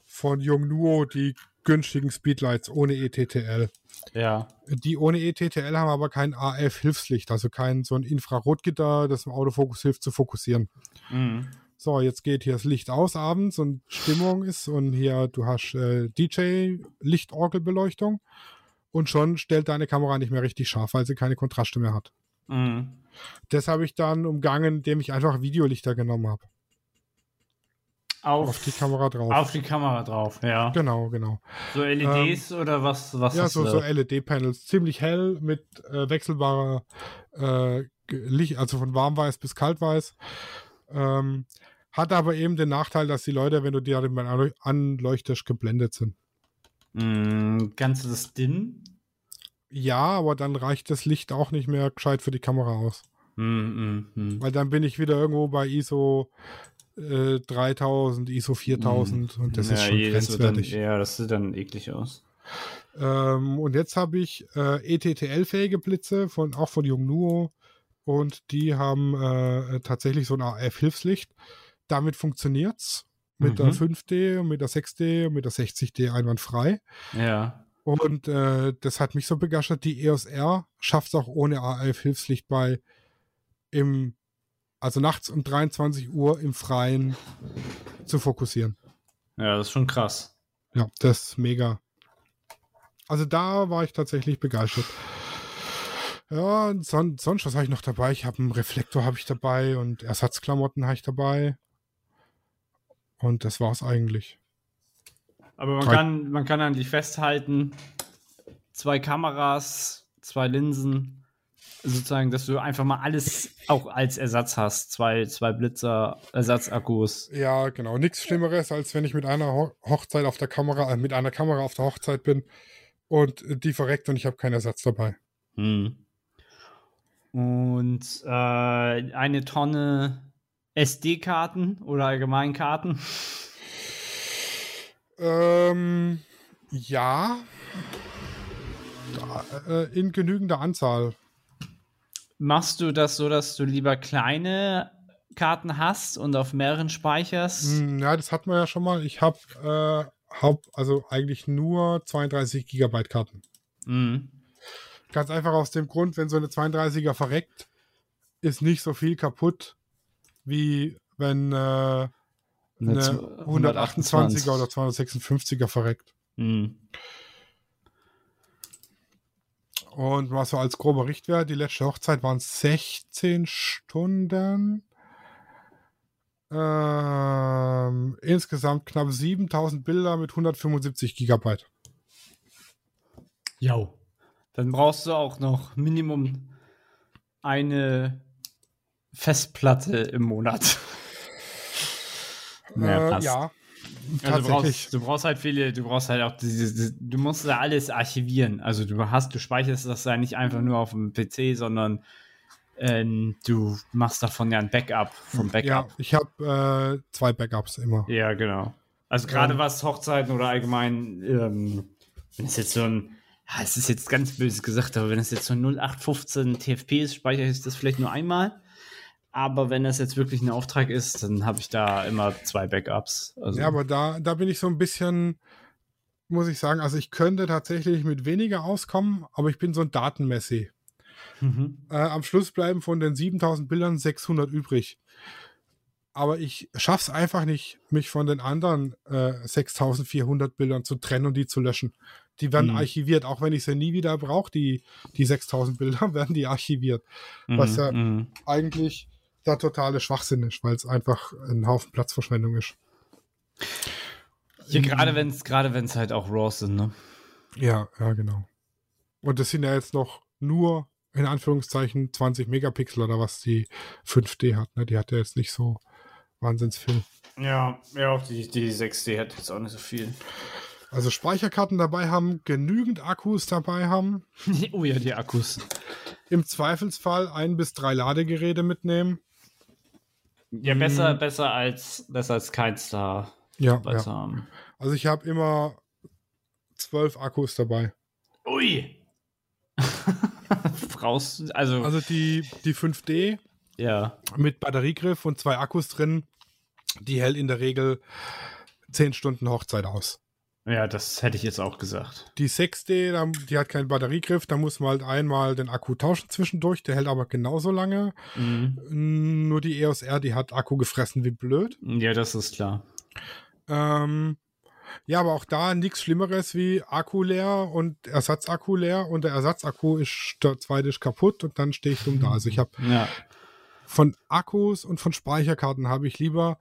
von Yongnuo die günstigen Speedlights ohne ETTL. ja. Die ohne ETTL haben aber kein AF-Hilfslicht, also kein so ein Infrarotgitter, das im Autofokus hilft zu fokussieren. Mhm. So, jetzt geht hier das Licht aus abends und Stimmung ist und hier du hast äh, DJ-Lichtorgelbeleuchtung und schon stellt deine Kamera nicht mehr richtig scharf, weil sie keine Kontraste mehr hat. Mhm. Das habe ich dann umgangen, indem ich einfach Videolichter genommen habe. Auf, Auf die Kamera drauf. Auf die Kamera drauf, ja. Genau, genau. So LEDs oder was? was Ja, so, so? LED-Panels. Ziemlich hell mit äh, wechselbarer äh, Licht, also von warmweiß bis kaltweiß. Ähm, hat aber eben den Nachteil, dass die Leute, wenn du die halt anleuchtest, geblendet sind. Mm, kannst du das dimmen? Ja, aber dann reicht das Licht auch nicht mehr gescheit für die Kamera aus. Mm, mm, mm. Weil dann bin ich wieder irgendwo bei ISO äh, 3000, ISO 4000 und das ist schon je, wird dann, grenzwertig. ja, das sieht dann eklig aus. Ähm, und jetzt habe ich äh, ETTL-fähige Blitze, von, auch von Yongnuo. Und die haben äh, tatsächlich so ein AF-Hilfslicht. Damit funktioniert's. Mit der Mhm. 5D und mit der 6D und mit der 60D einwandfrei. Ja. Und äh, das hat mich so begeistert. Die EOS R schafft es auch ohne AF-Hilfslicht bei im, also nachts um 23 Uhr im Freien zu fokussieren. Ja, das ist schon krass. Ja, das ist mega. Also da war ich tatsächlich begeistert. Ja, son sonst was habe ich noch dabei? Ich habe einen Reflektor habe ich dabei und Ersatzklamotten habe ich dabei. Und das war's eigentlich. Aber man Drei- kann, man kann an dich festhalten, zwei Kameras, zwei Linsen, sozusagen, dass du einfach mal alles auch als Ersatz hast. Zwei, zwei Blitzer, Ersatzakkus. Ja, genau. Nichts Schlimmeres, als wenn ich mit einer Ho Hochzeit auf der Kamera, äh, mit einer Kamera auf der Hochzeit bin und äh, die verreckt und ich habe keinen Ersatz dabei. Hm. Und äh, eine Tonne SD-Karten oder Allgemeinkarten. Ähm, ja. Da, äh, in genügender Anzahl. Machst du das so, dass du lieber kleine Karten hast und auf mehreren speicherst? Hm, Ja, das hatten wir ja schon mal. Ich habe äh, haupt, also eigentlich nur 32 Gigabyte Karten. Mhm. Ganz einfach aus dem Grund, wenn so eine 32er verreckt, ist nicht so viel kaputt, wie wenn äh, eine Eine 128er oder 256er verreckt. Mhm. Und was so als grober Richtwert, die letzte Hochzeit waren 16 Stunden. Ähm, insgesamt knapp 7000 Bilder mit 175 Gigabyte. Jo. Dann brauchst du auch noch Minimum eine Festplatte im Monat. Äh, ja Also du, brauchst, du brauchst halt viele, du brauchst halt auch diese, du musst da alles archivieren. Also du hast, du speicherst das ja nicht einfach nur auf dem PC, sondern ähm, du machst davon ja ein Backup vom ja, Backup. ich habe äh, zwei Backups immer. Ja, genau. Also gerade Ähm. was Hochzeiten oder allgemein, ähm, wenn es jetzt so ein, ja, es ist jetzt ganz böse gesagt, aber wenn es jetzt so ein 0815 TFP ist, speichere ich das vielleicht nur einmal. Aber wenn das jetzt wirklich ein Auftrag ist, dann habe ich da immer zwei Backups. Also, Ja, aber da, da bin ich so ein bisschen, muss ich sagen, also ich könnte tatsächlich mit weniger auskommen, aber ich bin so ein Datenmessi. mhm. Äh, am Schluss bleiben von den 7000 Bildern 600 übrig. Aber ich schaff's einfach nicht, mich von den anderen äh, 6400 Bildern zu trennen und die zu löschen. Die werden Mhm. archiviert, auch wenn ich sie nie wieder brauche, die, die 6000 Bilder werden die archiviert. Was ja- mhm. Eigentlich der totale Schwachsinn ist, weil es einfach ein Haufen Platzverschwendung ist. Hier gerade wenn es gerade wenn es halt auch RAWs sind, ne? Ja, ja, genau. Und das sind ja jetzt noch nur in Anführungszeichen 20 Megapixel oder was die 5D hat. Ne? Die hat ja jetzt nicht so wahnsinns viel. Ja, ja, auch die, die 6D hat jetzt auch nicht so viel. Also Speicherkarten dabei haben, genügend Akkus dabei haben, oh ja, die Akkus. im Zweifelsfall ein bis drei Ladegeräte mitnehmen. Ja, besser, besser als besser als keins da Ja, ja. Also ich habe immer zwölf Akkus dabei. Ui! Brauchst also, Also die, die 5D ja. mit Batteriegriff und zwei Akkus drin, die hält in der Regel 10 Stunden Hochzeit aus. Ja, das hätte ich jetzt auch gesagt. Die 6D, da- die hat keinen Batteriegriff, da muss man halt einmal den Akku tauschen zwischendurch, der hält aber genauso lange. Mhm. Nur die EOS R, die hat Akku gefressen wie blöd. Ja, das ist klar. Ähm, ja, aber auch da nichts Schlimmeres wie Akku leer und Ersatzakku leer und der Ersatzakku ist der zweite ist kaputt und dann stehe ich dumm da. Also ich habe Ja. von Akkus und von Speicherkarten habe ich lieber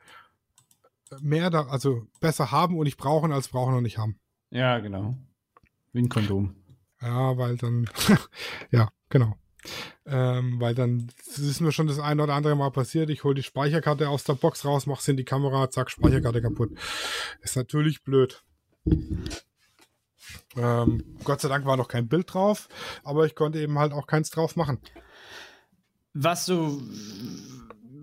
mehr da, also besser haben und nicht brauchen als brauchen und nicht haben. Ja, genau. Wie ein Kondom. Ja, weil dann, ja, genau. Ähm, weil dann ist mir schon das eine oder andere Mal passiert. Ich hole die Speicherkarte aus der Box raus, mach's in die Kamera, zack, Speicherkarte kaputt. Ist natürlich blöd. Ähm, Gott sei Dank war noch kein Bild drauf, aber ich konnte eben halt auch keins drauf machen. Was du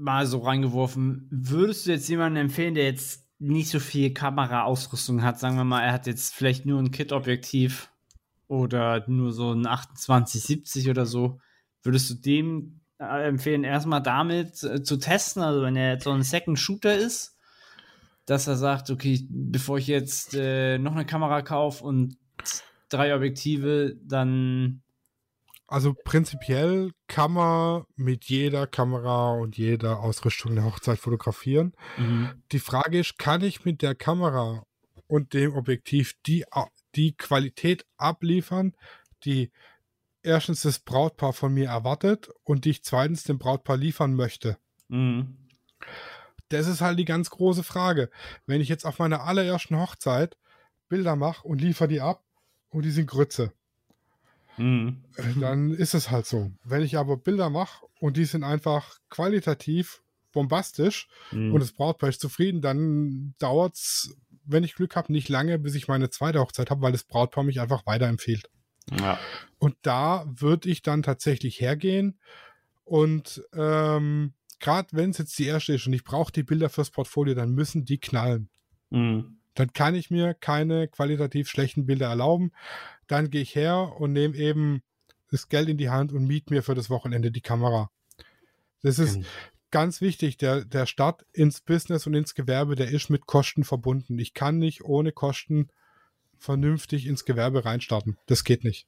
mal so reingeworfen, würdest du jetzt jemanden empfehlen, der jetzt nicht so viel Kameraausrüstung hat? Sagen wir mal, er hat jetzt vielleicht nur ein Kit-Objektiv oder nur so ein 2870 oder so. Würdest du dem äh, empfehlen, erstmal damit äh, zu testen? Also, wenn er jetzt so ein Second Shooter ist, dass er sagt, okay, bevor ich jetzt äh, noch eine Kamera kaufe und drei Objektive, dann Also prinzipiell kann man mit jeder Kamera und jeder Ausrüstung eine Hochzeit fotografieren. Die Frage ist, kann ich mit der Kamera und dem Objektiv die, die Qualität abliefern, die erstens das Brautpaar von mir erwartet und die ich zweitens dem Brautpaar liefern möchte? Mhm. Das ist halt die ganz große Frage. Wenn ich jetzt auf meiner allerersten Hochzeit Bilder mache und liefere die ab und die sind Grütze, Mhm. dann ist es halt so. Wenn ich aber Bilder mache und die sind einfach qualitativ bombastisch Mhm. und das Brautpaar ist zufrieden, dann dauert es, wenn ich Glück habe, nicht lange, bis ich meine zweite Hochzeit habe, weil das Brautpaar mich einfach weiterempfiehlt. ja. Und da würde ich dann tatsächlich hergehen und ähm, gerade wenn es jetzt die erste ist und ich brauche die Bilder fürs Portfolio, dann müssen die knallen. Mhm. Dann kann ich mir keine qualitativ schlechten Bilder erlauben. Dann gehe ich her und nehme eben das Geld in die Hand und miete mir für das Wochenende die Kamera. Das ist Genau. ganz wichtig. Der, der Start ins Business und ins Gewerbe, der ist mit Kosten verbunden. Ich kann nicht ohne Kosten vernünftig ins Gewerbe reinstarten. Das geht nicht.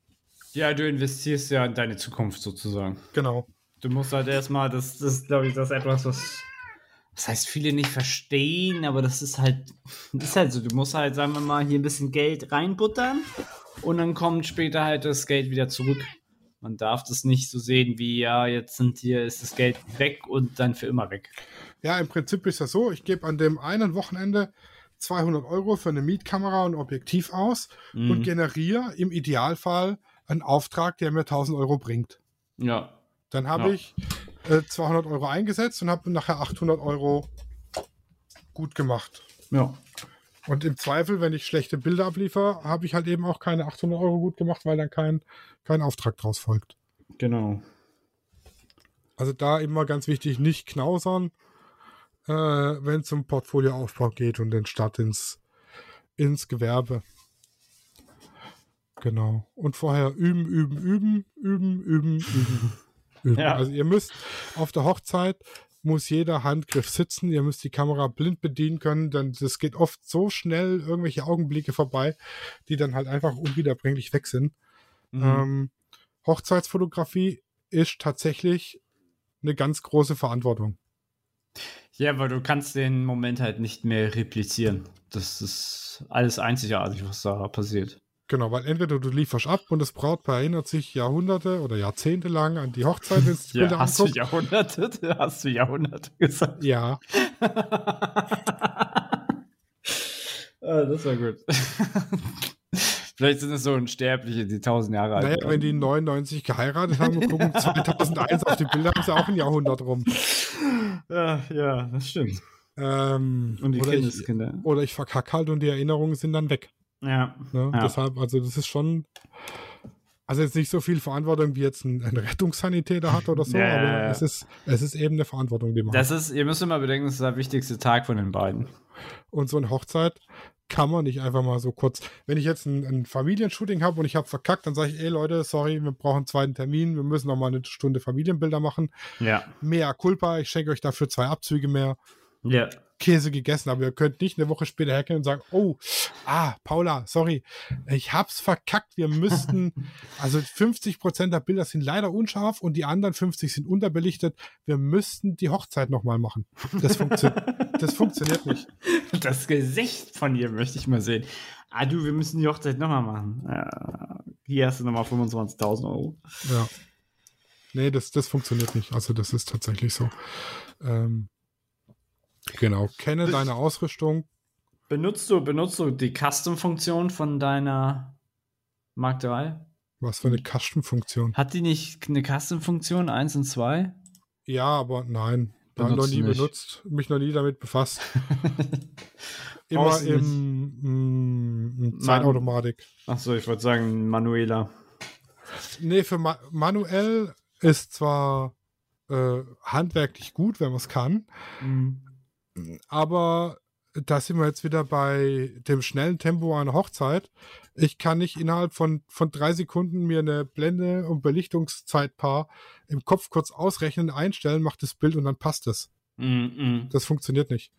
Ja, du investierst ja in deine Zukunft sozusagen. Genau. Du musst halt erstmal, das, das ist, glaube ich, das etwas, was. Das heißt, viele nicht verstehen, aber das ist halt, das ist halt so. Du musst halt, sagen wir mal, hier ein bisschen Geld reinbuttern und dann kommt später halt das Geld wieder zurück. Man darf das nicht so sehen wie, ja, jetzt sind hier, ist das Geld weg und dann für immer weg. Ja, im Prinzip ist das so. Ich gebe an dem einen Wochenende 200 Euro für eine Mietkamera und Objektiv aus und Mhm. generiere im Idealfall einen Auftrag, der mir 1000 Euro bringt. Ja. Dann habe Ja. ich äh, 200 Euro eingesetzt und habe nachher 800 Euro gut gemacht. Ja. Und im Zweifel, wenn ich schlechte Bilder abliefere, habe ich halt eben auch keine 800 Euro gut gemacht, weil dann kein, kein Auftrag draus folgt. Genau. Also da immer ganz wichtig, nicht knausern, äh, wenn es um Portfolioaufbau geht und den Start ins, ins Gewerbe. Genau. Und vorher üben, üben, üben, üben, üben, üben, üben. Ja. Also ihr müsst auf der Hochzeit muss jeder Handgriff sitzen, ihr müsst die Kamera blind bedienen können, denn das geht oft so schnell irgendwelche Augenblicke vorbei, die dann halt einfach unwiederbringlich weg sind. Mhm. Ähm, Hochzeitsfotografie ist tatsächlich eine ganz große Verantwortung. Ja, weil du kannst den Moment halt nicht mehr replizieren. Das ist alles einzigartig, was da passiert. Genau, weil entweder du lieferst ab und das Brautpaar erinnert sich Jahrhunderte oder Jahrzehnte lang an die Hochzeit, wenn es die Ja, hast du anguckt. Jahrhunderte? Hast du Jahrhunderte gesagt? Ja, ah, das war gut. Vielleicht sind es so Unsterbliche, die tausend Jahre alt naja, werden. wenn die 99 geheiratet haben und gucken 2001 auf die Bilder, haben sie auch ein Jahrhundert rum. Ja, ja, das stimmt. Ähm, Und die oder, ich, Kindeskinder. oder ich verkack halt und die Erinnerungen sind dann weg. Ja. Ne? Ja. Deshalb, also das ist schon Also jetzt nicht so viel Verantwortung wie jetzt ein, ein Rettungssanitäter hat oder so, Ja, aber ja. es ist, es ist eben eine Verantwortung, die man Das hat. ist, ihr müsst immer bedenken, das ist der wichtigste Tag von den beiden. Und so eine Hochzeit kann man nicht einfach mal so kurz. Wenn ich jetzt ein, ein Familienshooting habe und ich habe verkackt, dann sage ich, ey Leute, sorry, wir brauchen einen zweiten Termin, wir müssen noch mal eine Stunde Familienbilder machen. Ja. Mehr Culpa, ich schenke euch dafür zwei Abzüge mehr. Ja. Käse gegessen, aber ihr könnt nicht eine Woche später hergehen und sagen, oh, ah, Paula, sorry, ich hab's verkackt, wir müssten, also 50 Prozent der Bilder sind leider unscharf und die anderen 50 sind unterbelichtet, wir müssten die Hochzeit nochmal machen. Das, funktio das funktioniert nicht. Das Gesicht von dir möchte ich mal sehen. Ah, du, wir müssen die Hochzeit nochmal machen. Ja, hier hast du nochmal 25.000 Euro. Ja. Nee, das, das funktioniert nicht. Also das ist tatsächlich so. Ähm, genau. Kenne deine Ausrüstung. Benutzt du, benutzt du die Custom-Funktion von deiner Mark III? Was für eine Custom-Funktion. Hat die nicht eine Custom-Funktion 1 und 2? Ja, aber nein. Hab noch Benutzt nie nicht. benutzt, mich noch nie damit befasst. Immer im, im, im Zeitautomatik. Achso, ich wollte sagen Manuela. Nee, für ma manuell ist zwar äh, handwerklich gut, wenn man es kann, Mhm. Aber da sind wir jetzt wieder bei dem schnellen Tempo einer Hochzeit. Ich kann nicht innerhalb von, von drei Sekunden mir eine Blende- und Belichtungszeitpaar im Kopf kurz ausrechnen, einstellen, macht das Bild und dann passt es. Mhm. Das funktioniert nicht.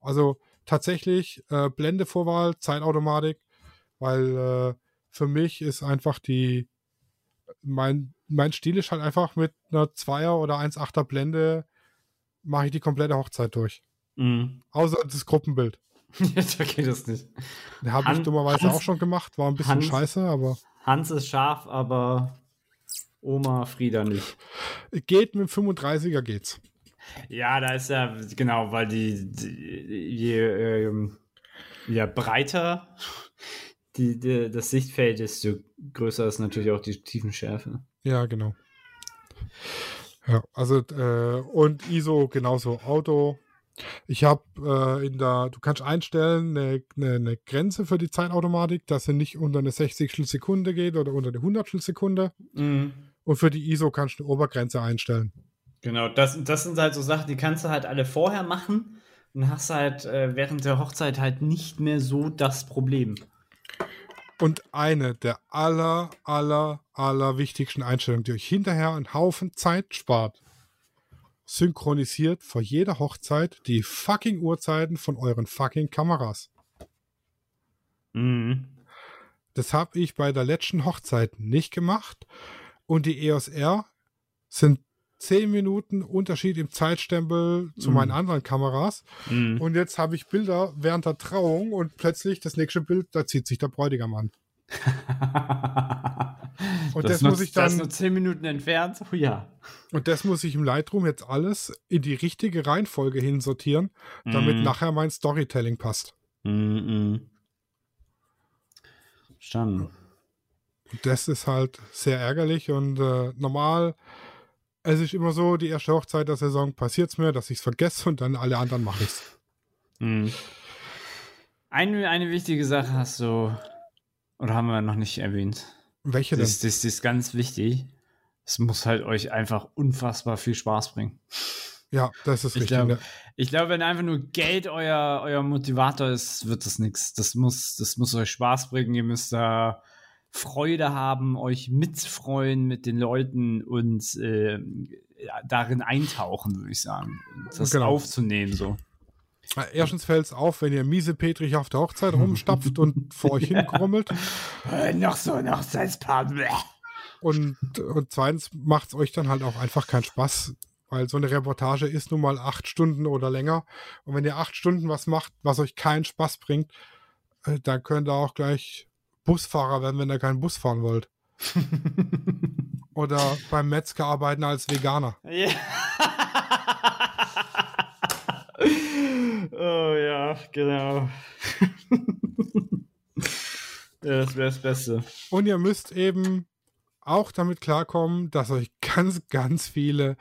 Also tatsächlich äh, Blendevorwahl, Zeitautomatik, weil äh, für mich ist einfach die mein, mein Stil ist halt einfach mit einer 2er oder 1,8er Blende mache ich die komplette Hochzeit durch. Mhm. Außer das Gruppenbild. Jetzt geht das nicht. Habe ich dummerweise Hans- auch schon gemacht, war ein bisschen Hans- scheiße, aber Hans ist scharf, aber Oma Frieda nicht. geht mit dem 35er geht's. Ja, da ist ja, genau, weil die, die je ähm, ja, breiter die, die, das Sichtfeld ist, desto größer ist natürlich auch die Tiefenschärfe. Ja, genau. Ja, also äh, und ISO genauso Auto. Ich habe äh, in der, du kannst einstellen eine, eine, eine Grenze für die Zeitautomatik, dass sie nicht unter eine 60 Sekunde geht oder unter eine 100 Sekunde. Und für die ISO kannst du eine Obergrenze einstellen. Genau, das, das sind halt so Sachen, die kannst du halt alle vorher machen und hast halt äh, während der Hochzeit halt nicht mehr so das Problem. Und eine der aller, aller, aller wichtigsten Einstellungen, die euch hinterher einen Haufen Zeit spart, synchronisiert vor jeder Hochzeit die fucking Uhrzeiten von euren fucking Kameras. Mhm. Das habe ich bei der letzten Hochzeit nicht gemacht. Und die EOS R sind 10 Minuten Unterschied im Zeitstempel zu Mhm. meinen anderen Kameras. Mhm. Und jetzt habe ich Bilder während der Trauung und plötzlich das nächste Bild, da zieht sich der Bräutigam an. Und das, nur- muss ich Das dann, nur 10 Minuten entfernt. Oh ja. und das muss ich im Lightroom jetzt alles in die richtige Reihenfolge hinsortieren, damit Mhm. nachher mein Storytelling passt. Mhm. Verstanden. Und das ist halt sehr ärgerlich und äh, normal. Es ist immer so, die erste Hochzeit der Saison passiert es mir, dass ich es vergesse und dann alle anderen mache ich es. Mhm. Eine, eine wichtige Sache hast du, oder haben wir noch nicht erwähnt? Welche denn? Das, das, das ist ganz wichtig. Es muss halt euch einfach unfassbar viel Spaß bringen. Ja, das ist Ich richtig. glaube, ne? ich glaube, wenn einfach nur Geld euer, euer Motivator ist, wird das nichts. Das muss, das muss euch Spaß bringen. Ihr müsst da Freude haben, euch mitfreuen mit den Leuten und äh, darin eintauchen, würde ich sagen. Und das Genau. aufzunehmen so. Erstens fällt es auf, wenn ihr miese Petrich auf der Hochzeit rumstapft und vor euch hinkrummelt. Äh, noch so ein Hochzeitspaar. Und, und zweitens macht es euch dann halt auch einfach keinen Spaß, weil so eine Reportage ist nun mal acht Stunden oder länger. Und wenn ihr acht Stunden was macht, was euch keinen Spaß bringt, äh, dann könnt ihr auch gleich Busfahrer werden, wenn ihr keinen Bus fahren wollt. Oder beim Metzger arbeiten als Veganer. Ja. Oh ja, genau. ja, das wäre das Beste. Und ihr müsst eben auch damit klarkommen, dass euch ganz, ganz viele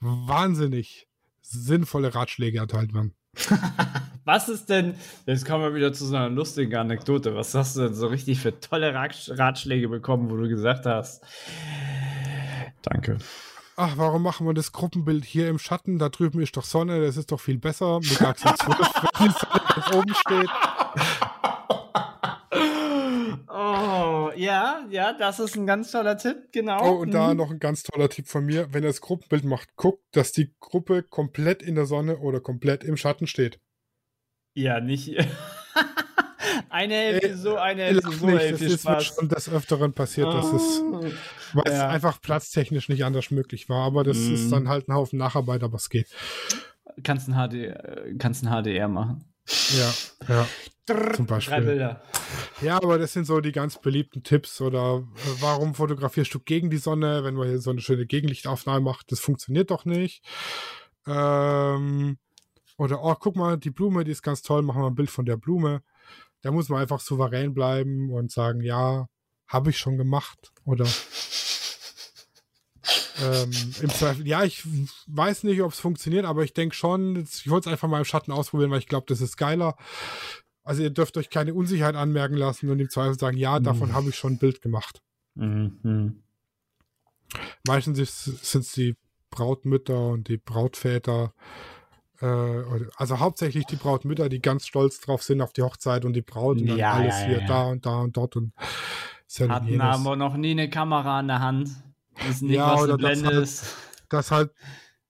wahnsinnig sinnvolle Ratschläge erteilt werden. Was ist denn, jetzt kommen wir wieder zu so einer lustigen Anekdote. Was hast du denn so richtig für tolle Ratschläge bekommen, wo du gesagt hast? Danke. Ach, warum machen wir das Gruppenbild hier im Schatten? Da drüben ist doch Sonne, das ist doch viel besser. Mittags um 12, wenn die Sonne ganz oben steht. Oh, ja, ja, das ist ein ganz toller Tipp, genau. Oh, und da Mhm. noch ein ganz toller Tipp von mir. Wenn ihr das Gruppenbild macht, guckt, dass die Gruppe komplett in der Sonne oder komplett im Schatten steht. Ja, nicht. eine Hälfte so, eine Hälfte so, nicht, ey, das ist Spaß. schon des Öfteren passiert, dass es, Oh. weil es Ja. einfach platztechnisch nicht anders möglich war. Aber das Mhm. ist dann halt ein Haufen Nacharbeit, aber es geht. Kannst ein, HD, äh, kannst ein HDR machen. Ja, ja. Zum Drei Beispiel. Bilder. Ja, aber das sind so die ganz beliebten Tipps. Oder äh, warum fotografierst du gegen die Sonne, wenn man hier so eine schöne Gegenlichtaufnahme macht? Das funktioniert doch nicht. Ähm, oder, oh, guck mal, die Blume, die ist ganz toll, machen wir ein Bild von der Blume. Da muss man einfach souverän bleiben und sagen, ja, habe ich schon gemacht. Oder ähm, im Zweifel, ja, ich weiß nicht, ob es funktioniert, aber ich denke schon, ich wollte es einfach mal im Schatten ausprobieren, weil ich glaube, das ist geiler. Also ihr dürft euch keine Unsicherheit anmerken lassen und im Zweifel sagen, ja, davon Mhm. habe ich schon ein Bild gemacht. Mhm. Meistens sind es die Brautmütter und die Brautväter, also hauptsächlich die Brautmütter, die ganz stolz drauf sind auf die Hochzeit und die Braut und dann Ja, alles ja, hier ja. da und da und dort und Hatten aber noch nie eine Kamera in der Hand. Wissen nicht, Ja, was oder das halt- dass halt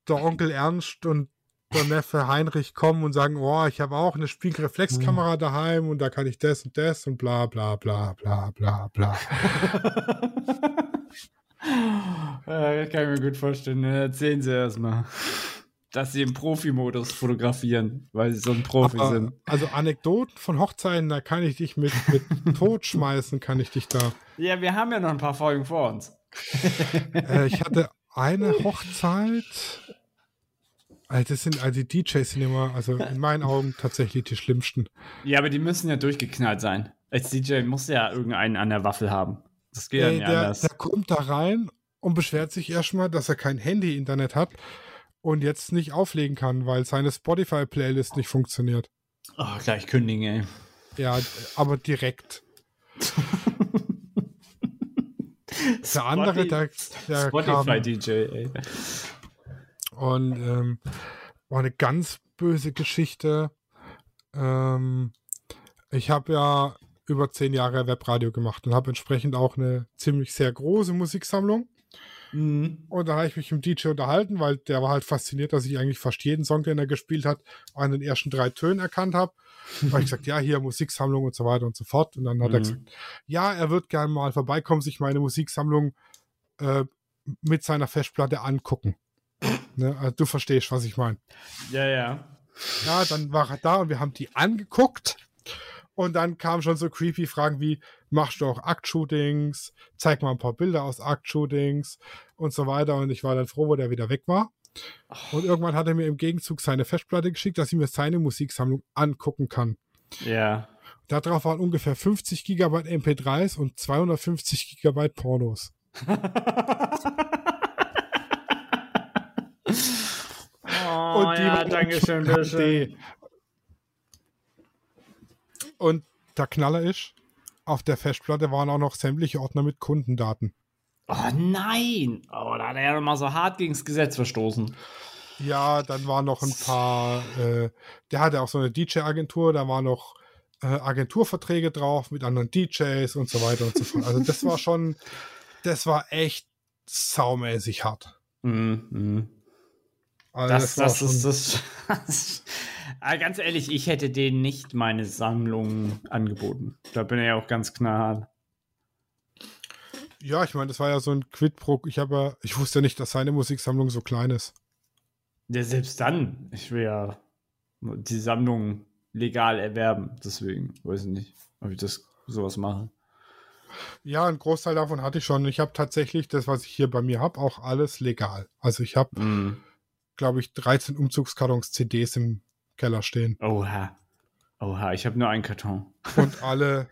der Onkel Ernst und der Neffe Heinrich kommen und sagen, oh, ich habe auch eine Spiegelreflexkamera Hm. daheim und da kann ich das und das und bla bla bla bla bla bla. das kann ich mir gut vorstellen. Erzählen Sie erstmal, dass Sie im Profi-Modus fotografieren, weil Sie so ein Profi Aber, sind. also Anekdoten von Hochzeiten, da kann ich dich mit, mit Tod schmeißen, kann ich dich da. Ja, wir haben ja noch ein paar Folgen vor uns. Äh, ich hatte eine Hochzeit. Also das sind, also die DJs sind immer, also in meinen Augen tatsächlich die schlimmsten. Ja, aber die müssen ja durchgeknallt sein. Als DJ muss ja irgendeinen an der Waffel haben. Das geht ja Ey, nicht der, anders. der kommt da rein und beschwert sich erstmal, dass er kein Handy-Internet hat und jetzt nicht auflegen kann, weil seine Spotify-Playlist nicht funktioniert. Oh, gleich kündigen, ey. Ja, aber direkt. Der andere, der, der Spotify-DJ, ey. und ähm, war eine ganz böse Geschichte. Ähm, ich habe ja über zehn Jahre Webradio gemacht und habe entsprechend auch eine ziemlich sehr große Musiksammlung. Mhm. Und da habe ich mich mit dem DJ unterhalten, weil der war halt fasziniert, dass ich eigentlich fast jeden Song, den er gespielt hat, an den ersten drei Tönen erkannt habe. Da habe ich gesagt, ja, hier Musiksammlung und so weiter und so fort. Und dann hat er Mhm. gesagt, ja, er wird gerne mal vorbeikommen, sich meine Musiksammlung äh, mit seiner Festplatte angucken. ne? also, du verstehst, was ich meine. Ja, ja. Ja, dann war er da und wir haben die angeguckt. Und dann kamen schon so creepy Fragen wie, machst du auch Aktshootings? Zeig mal ein paar Bilder aus Aktshootings und so weiter. Und ich war dann froh, wo der wieder weg war. Und irgendwann hat er mir im Gegenzug seine Festplatte geschickt, dass ich mir seine Musiksammlung angucken kann. Ja. Darauf waren ungefähr 50 Gigabyte MP3s und 250 Gigabyte Pornos. Oh, Und die ja, danke schön, bitteschön. Und der Knaller ist, auf der Festplatte waren auch noch sämtliche Ordner mit Kundendaten. Oh nein! Oh, da hat er ja noch mal so hart gegen das Gesetz verstoßen. Ja, dann waren noch ein paar, äh, der hatte auch so eine DJ-Agentur, da waren noch äh, Agenturverträge drauf mit anderen DJs und so weiter und so fort. Also das war schon, das war echt saumäßig hart. Mhm. mhm. Also Das, das, schon- ist das. Aber ganz ehrlich, ich hätte denen nicht meine Sammlung angeboten. Da bin ich auch ganz knallhart. Ja, ich meine, das war ja so ein Quid pro. Ich habe ja, ich wusste ja nicht, dass seine Musiksammlung so klein ist. Ja, selbst dann, ich will ja die Sammlung legal erwerben. Deswegen weiß ich nicht, ob ich das sowas mache. Ja, ein Großteil davon hatte ich schon. Ich habe tatsächlich das, was ich hier bei mir habe, auch alles legal. Also ich habe, Mhm. glaube ich, 13 Umzugskartons CDs im Keller stehen. Oha. Oha, ich habe nur einen Karton. Und alle,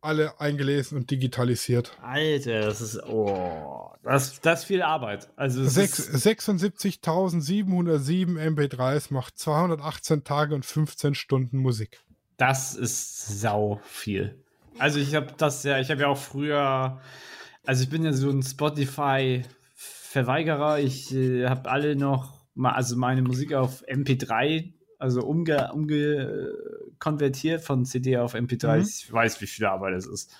alle eingelesen und digitalisiert. Alter, das ist, oh, das, das ist viel Arbeit. Also es Sechs- ist, 76.707 MP3s macht 218 Tage und 15 Stunden Musik. das ist sau viel. Also ich habe das ja, ich habe ja auch früher, also ich bin ja so ein Spotify-Verweigerer. Ich äh, habe alle noch, mal, also meine Musik auf MP3, also umge, umge konvertiert von CD auf MP3. Mhm. Ich weiß, wie viel Arbeit das ist.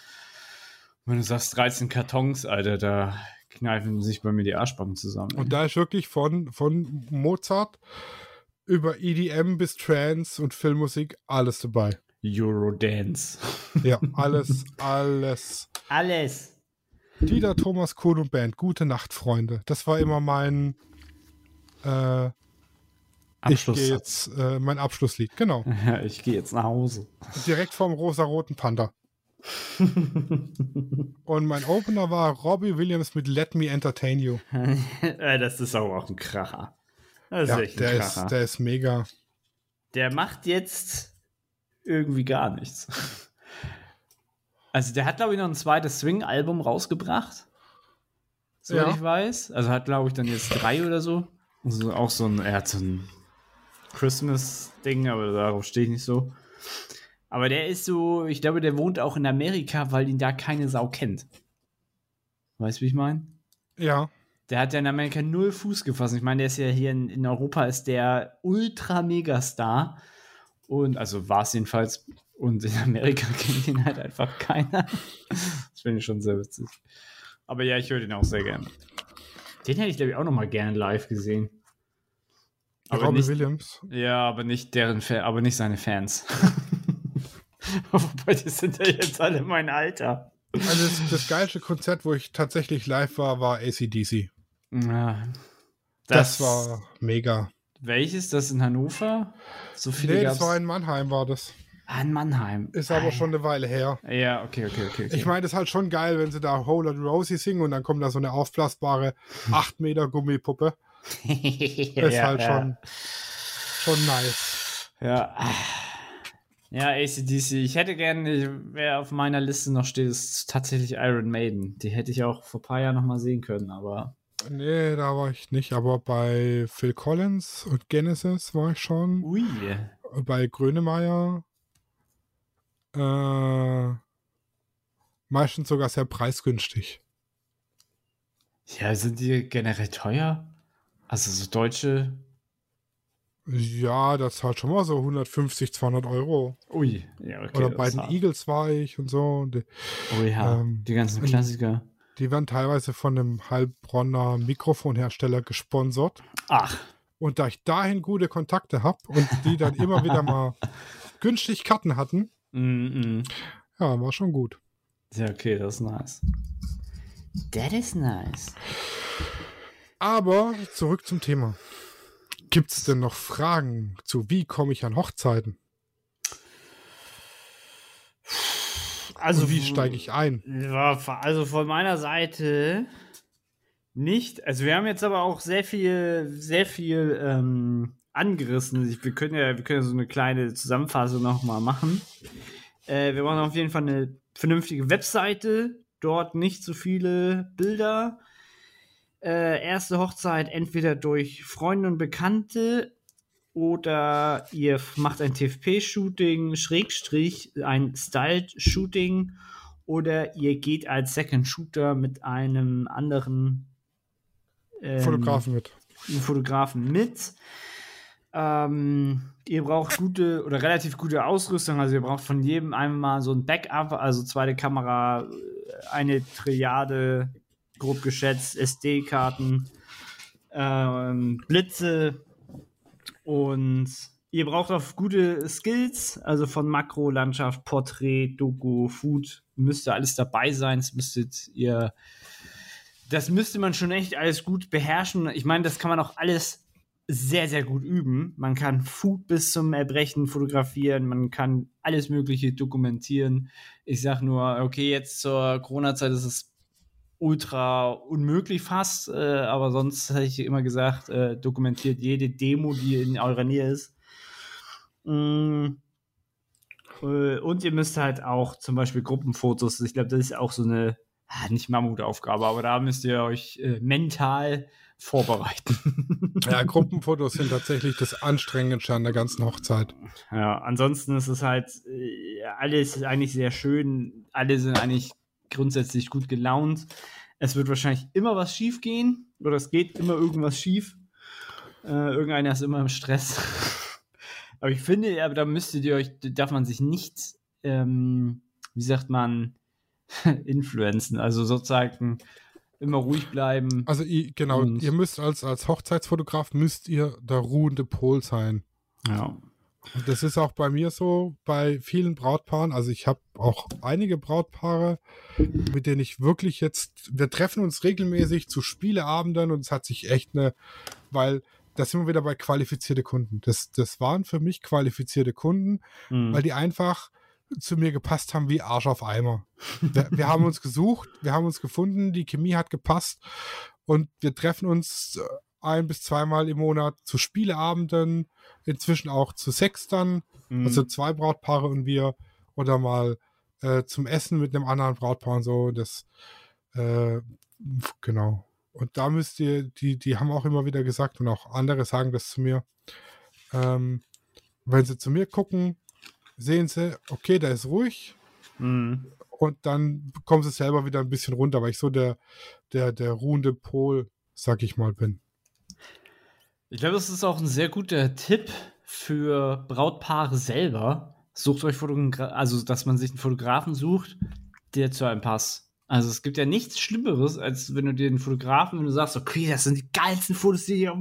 Wenn du sagst 13 Kartons, Alter, da kneifen sich bei mir die Arschbacken zusammen. Und da ist wirklich von, von Mozart über EDM bis Trance und Filmmusik alles dabei. Eurodance. Ja, alles, alles. Alles. Dieter Thomas Kuhn und Band, gute Nacht, Freunde. Das war immer mein, äh, ich gehe jetzt, äh, mein Abschlusslied. Genau. Ja, ich gehe jetzt nach Hause. Direkt vom rosa-roten Panda. Und mein Opener war Robbie Williams mit Let Me Entertain You. Äh, das ist aber auch ein Kracher. Das ist Ja, echt ein der Kracher. ist, der ist mega. der macht jetzt irgendwie gar nichts. Also der hat, glaube ich, noch ein zweites Swing-Album rausgebracht. Soweit Ja. ich weiß. Also hat, glaube ich, dann jetzt drei oder so. Also auch so ein, er hat so ein Christmas-Ding, aber darauf stehe ich nicht so. Aber der ist so, ich glaube, der wohnt auch in Amerika, weil ihn da keine Sau kennt. Weißt du, wie ich meine? Ja, Der hat ja in Amerika null Fuß gefasst. Ich meine, der ist ja hier in, in Europa ist der Ultra-Megastar. Und also war es jedenfalls. Und in Amerika kennt ihn halt einfach keiner. Das finde ich schon sehr witzig. Aber ja, ich höre den auch sehr gerne. Den hätte ich, glaube ich, auch noch mal gerne live gesehen. Aber Robbie nicht, Williams. ja, aber nicht deren Fa aber nicht seine Fans. Wobei, die sind ja jetzt alle mein Alter. Also das, das geilste Konzert, wo ich tatsächlich live war, war ACDC. Ja. Das, war mega. Welches? Das in Hannover? So viele Nee, das gab's? war in Mannheim, war das. Ah, in Mannheim. Ist aber Ah, schon eine Weile her. Ja, okay, okay, okay. okay. Ich meine, das ist halt schon geil, wenn sie da Whole Lotta Rosie singen und dann kommt da so eine aufblasbare 8 Meter Gummipuppe. ja, Ist halt ja. schon, schon nice. Ja. Ja, ACDC. Ich hätte gerne, wer auf meiner Liste noch steht, ist tatsächlich Iron Maiden. Die hätte ich auch vor ein paar Jahren noch mal sehen können, aber. Nee, da war ich nicht, aber bei Phil Collins und Genesis war ich schon. Ui. Bei Grönemeyer äh, meistens sogar sehr preisgünstig. Ja, sind die generell teuer? Also so deutsche. Ja, das hat schon mal so 150, 200 Euro. Ui. Ja, okay. Oder bei den. Eagles war ich und so. Und die, Oh ja, ähm, die ganzen Klassiker. die werden teilweise von einem Heilbronner Mikrofonhersteller gesponsert. Ach. Und da ich dahin gute Kontakte habe und die dann immer wieder mal günstig Karten hatten, Mm -mm. ja, war schon gut. Ja, okay, das ist nice. That is nice. Aber zurück zum Thema. Gibt es denn noch Fragen zu, wie komme ich an Hochzeiten? Also, und wie steige ich ein? Also von meiner Seite nicht. Also wir haben jetzt aber auch sehr viel, sehr viel ähm, angerissen. Ich, wir können ja, wir können ja so eine kleine Zusammenfassung noch mal machen. Äh, wir machen auf jeden Fall eine vernünftige Webseite. Dort nicht so viele Bilder. Äh, erste Hochzeit entweder durch Freunde und Bekannte oder ihr macht ein TFP-Shooting, Schrägstrich, ein Styled-Shooting oder ihr geht als Second Shooter mit einem anderen ähm, Fotografen mit. Fotografen mit. Ähm, ihr braucht gute oder relativ gute Ausrüstung. Also ihr braucht von jedem einmal so ein Backup, also zweite Kamera, eine Triade, grob geschätzt, SD-Karten, ähm, Blitze und ihr braucht auch gute Skills, also von Makro, Landschaft, Porträt, Doku, Food, müsste alles dabei sein. Das müsstet ihr das müsste man schon echt alles gut beherrschen. Ich meine, das kann man auch alles sehr, sehr gut üben. Man kann Food bis zum Erbrechen fotografieren, man kann alles Mögliche dokumentieren. Ich sag nur, okay, jetzt zur Corona-Zeit ist es ultra unmöglich fast, äh, aber sonst hätte ich immer gesagt, äh, dokumentiert jede Demo, die in eurer Nähe ist. Mm, Äh, Und ihr müsst halt auch zum Beispiel Gruppenfotos, ich glaube, das ist auch so eine, ah, nicht Mammutaufgabe, aber da müsst ihr euch äh, mental vorbereiten. Ja, Gruppenfotos sind tatsächlich das Anstrengendste an der ganzen Hochzeit. Ja, ansonsten ist es halt, äh, alles eigentlich sehr schön, alle sind eigentlich grundsätzlich gut gelaunt. Es wird wahrscheinlich immer was schief gehen oder es geht immer irgendwas schief. Äh, irgendeiner ist immer im Stress. aber ich finde, aber da müsstet ihr euch, darf man sich nicht, ähm, wie sagt man, influenzen. Also sozusagen immer ruhig bleiben. Also i- genau, ihr müsst als, als Hochzeitsfotograf müsst ihr der ruhende Pol sein. Ja. Und das ist auch bei mir so, bei vielen Brautpaaren. Also ich habe auch einige Brautpaare, mit denen ich wirklich jetzt, wir treffen uns regelmäßig zu Spieleabenden und es hat sich echt eine, weil da sind wir wieder bei qualifizierte Kunden. Das, das waren für mich qualifizierte Kunden, Mhm. weil die einfach zu mir gepasst haben wie Arsch auf Eimer. Wir, wir haben uns gesucht, wir haben uns gefunden, die Chemie hat gepasst und wir treffen uns äh, ein bis zweimal im Monat zu Spieleabenden, inzwischen auch zu Sextern, Mhm. also zwei Brautpaare und wir oder mal äh, zum Essen mit einem anderen Brautpaar und so. Das äh, genau. Und da müsst ihr, die, die haben auch immer wieder gesagt und auch andere sagen das zu mir. Ähm, wenn sie zu mir gucken, sehen sie, okay, der ist ruhig Mhm. und dann kommen sie selber wieder ein bisschen runter, weil ich so der, der, der ruhende Pol, sag ich mal, bin. Ich glaube, das ist auch ein sehr guter Tipp für Brautpaare selber. Sucht euch Fotogra also dass man sich einen Fotografen sucht, der zu einem passt. Also es gibt ja nichts Schlimmeres, als wenn du dir einen Fotografen, wenn du sagst, okay, das sind die geilsten Fotos, die hier,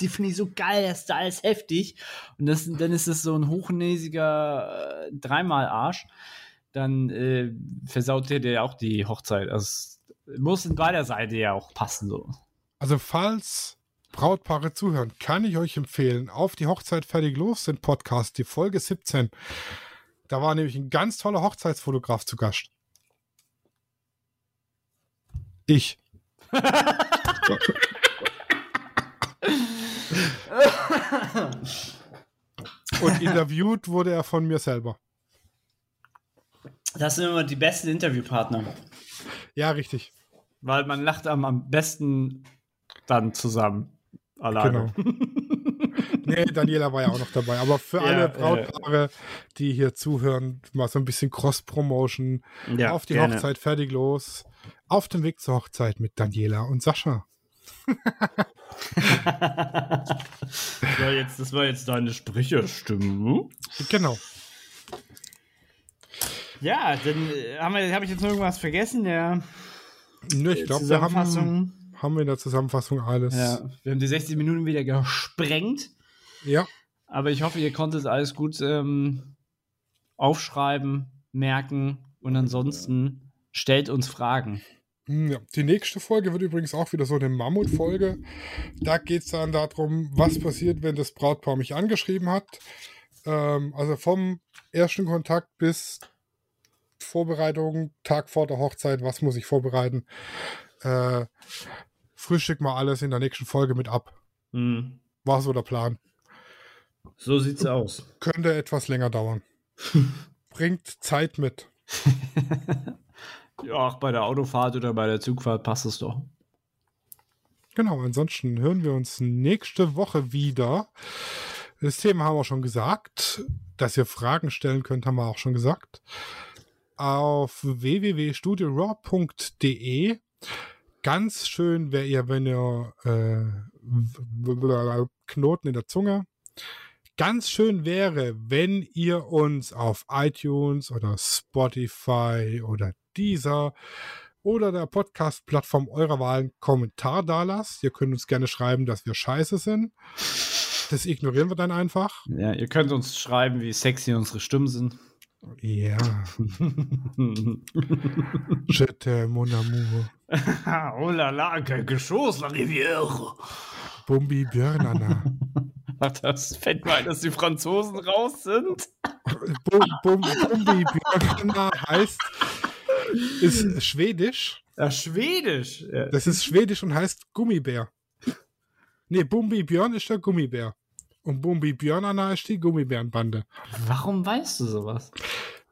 die finde ich so geil, das ist alles heftig. Und das, dann ist es so ein hochnäsiger äh, Dreimal-Arsch. Dann äh, versaut dir der auch die Hochzeit. Also muss in beider Seite ja auch passen so. Also falls Brautpaare zuhören, kann ich euch empfehlen, auf die Hochzeit fertig los sind Podcast, die Folge 17. Da war nämlich ein ganz toller Hochzeitsfotograf zu Gast. Ich. Und interviewt wurde er von mir selber. Das sind immer die besten Interviewpartner. Ja, richtig. Weil man lacht am, am besten dann zusammen. Alleine. Genau. Nee, Daniela war ja auch noch dabei. Aber für Ja, alle ja. Brautpaare, die hier zuhören, mal so ein bisschen Cross-Promotion. Ja, auf die gerne. Hochzeit fertig los. Auf dem Weg zur Hochzeit mit Daniela und Sascha. das, war jetzt, das war jetzt deine Sprecherstimme. Genau. Ja, dann äh, habe ich jetzt noch irgendwas vergessen. Der Nö, ich glaube, wir haben, Zusammenfassung. Haben wir in der Zusammenfassung alles. Ja, wir haben die 60 Minuten wieder gesprengt. Ja, Aber ich hoffe, ihr konntet alles gut ähm, aufschreiben, merken und ansonsten stellt uns Fragen. Hm, ja. Die nächste Folge wird übrigens auch wieder so eine Mammutfolge. Da geht es dann darum, was passiert, wenn das Brautpaar mich angeschrieben hat. Ähm, also vom ersten Kontakt bis Vorbereitung, Tag vor der Hochzeit, was muss ich vorbereiten. Äh, frühstück mal alles in der nächsten Folge mit ab. Hm. War so der Plan. So sieht's aus. Könnte etwas länger dauern. Bringt Zeit mit. Ja, auch bei der Autofahrt oder bei der Zugfahrt passt es doch. Genau, ansonsten hören wir uns nächste Woche wieder. Das Thema haben wir schon gesagt. Dass ihr Fragen stellen könnt, haben wir auch schon gesagt. Auf www.studioraw.de. Ganz schön wäre ihr, wenn ihr äh, Knoten in der Zunge. Ganz schön wäre, wenn ihr uns auf iTunes oder Spotify oder Deezer oder der Podcast-Plattform eurer Wahl einen Kommentar da lasst. Ihr könnt uns gerne schreiben, dass wir scheiße sind. Das ignorieren wir dann einfach. Ja, ihr könnt uns schreiben, wie sexy unsere Stimmen sind. Ja. Je t'aime, mon amour. oh la la, quelque chose, la rivière. Bumbi Björnana. Ach, das fällt mir ein, dass die Franzosen raus sind. Bum, bum, Bumbi Björnana heißt, ist schwedisch. Ja, Schwedisch. Das ist schwedisch und heißt Gummibär. Nee, Bumbi Björn ist der Gummibär. Und Bumbi Björn Anna ist die Gummibärenbande. Warum weißt du sowas?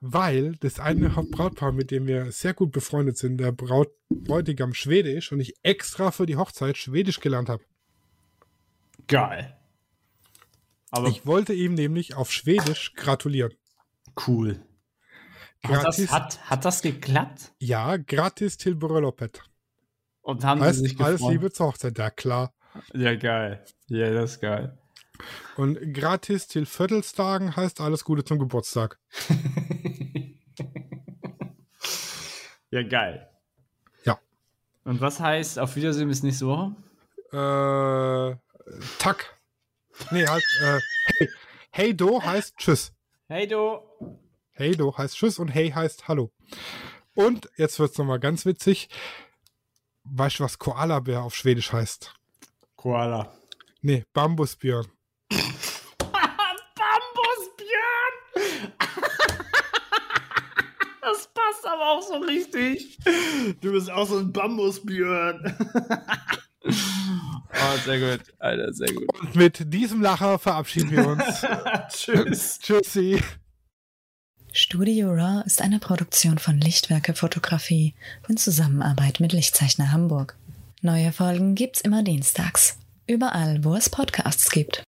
Weil das eine Brautpaar, mit dem wir sehr gut befreundet sind, der Braut Bräutigam Schwedisch und ich extra für die Hochzeit Schwedisch gelernt habe. Geil. Aber Ich wollte ihm nämlich auf Schwedisch gratulieren. cool. Hat das, Gratis, hat, hat das geklappt? ja, gratis till bröllopet. Und haben sie Heißt, sich alles gefreut? Liebe zur Hochzeit, ja klar. Ja, geil. Ja, das ist geil. Und gratis till Viertelstagen heißt alles Gute zum Geburtstag. Ja, geil. Ja. Und was heißt auf Wiedersehen bis nächste Woche? Äh, Tack. Nee, halt, äh, hey, hey Do heißt Tschüss. Hey, du. Hey Do heißt Tschüss und Hey heißt Hallo. Und jetzt wird's nochmal ganz witzig. Weißt du, was Koalabär auf Schwedisch heißt? Koala. Nee, Bambusbjörn. Bambusbjörn! das passt aber auch so richtig. Du bist auch so ein Bambusbjörn. oh, sehr gut. Alter, sehr gut. Und mit diesem Lacher verabschieden wir uns. Tschüss. Tschüssi. Studio Raw ist eine Produktion von Lichtwerke Fotografie in Zusammenarbeit mit Lichtzeichner Hamburg. Neue Folgen gibt's immer dienstags. Überall, wo es Podcasts gibt.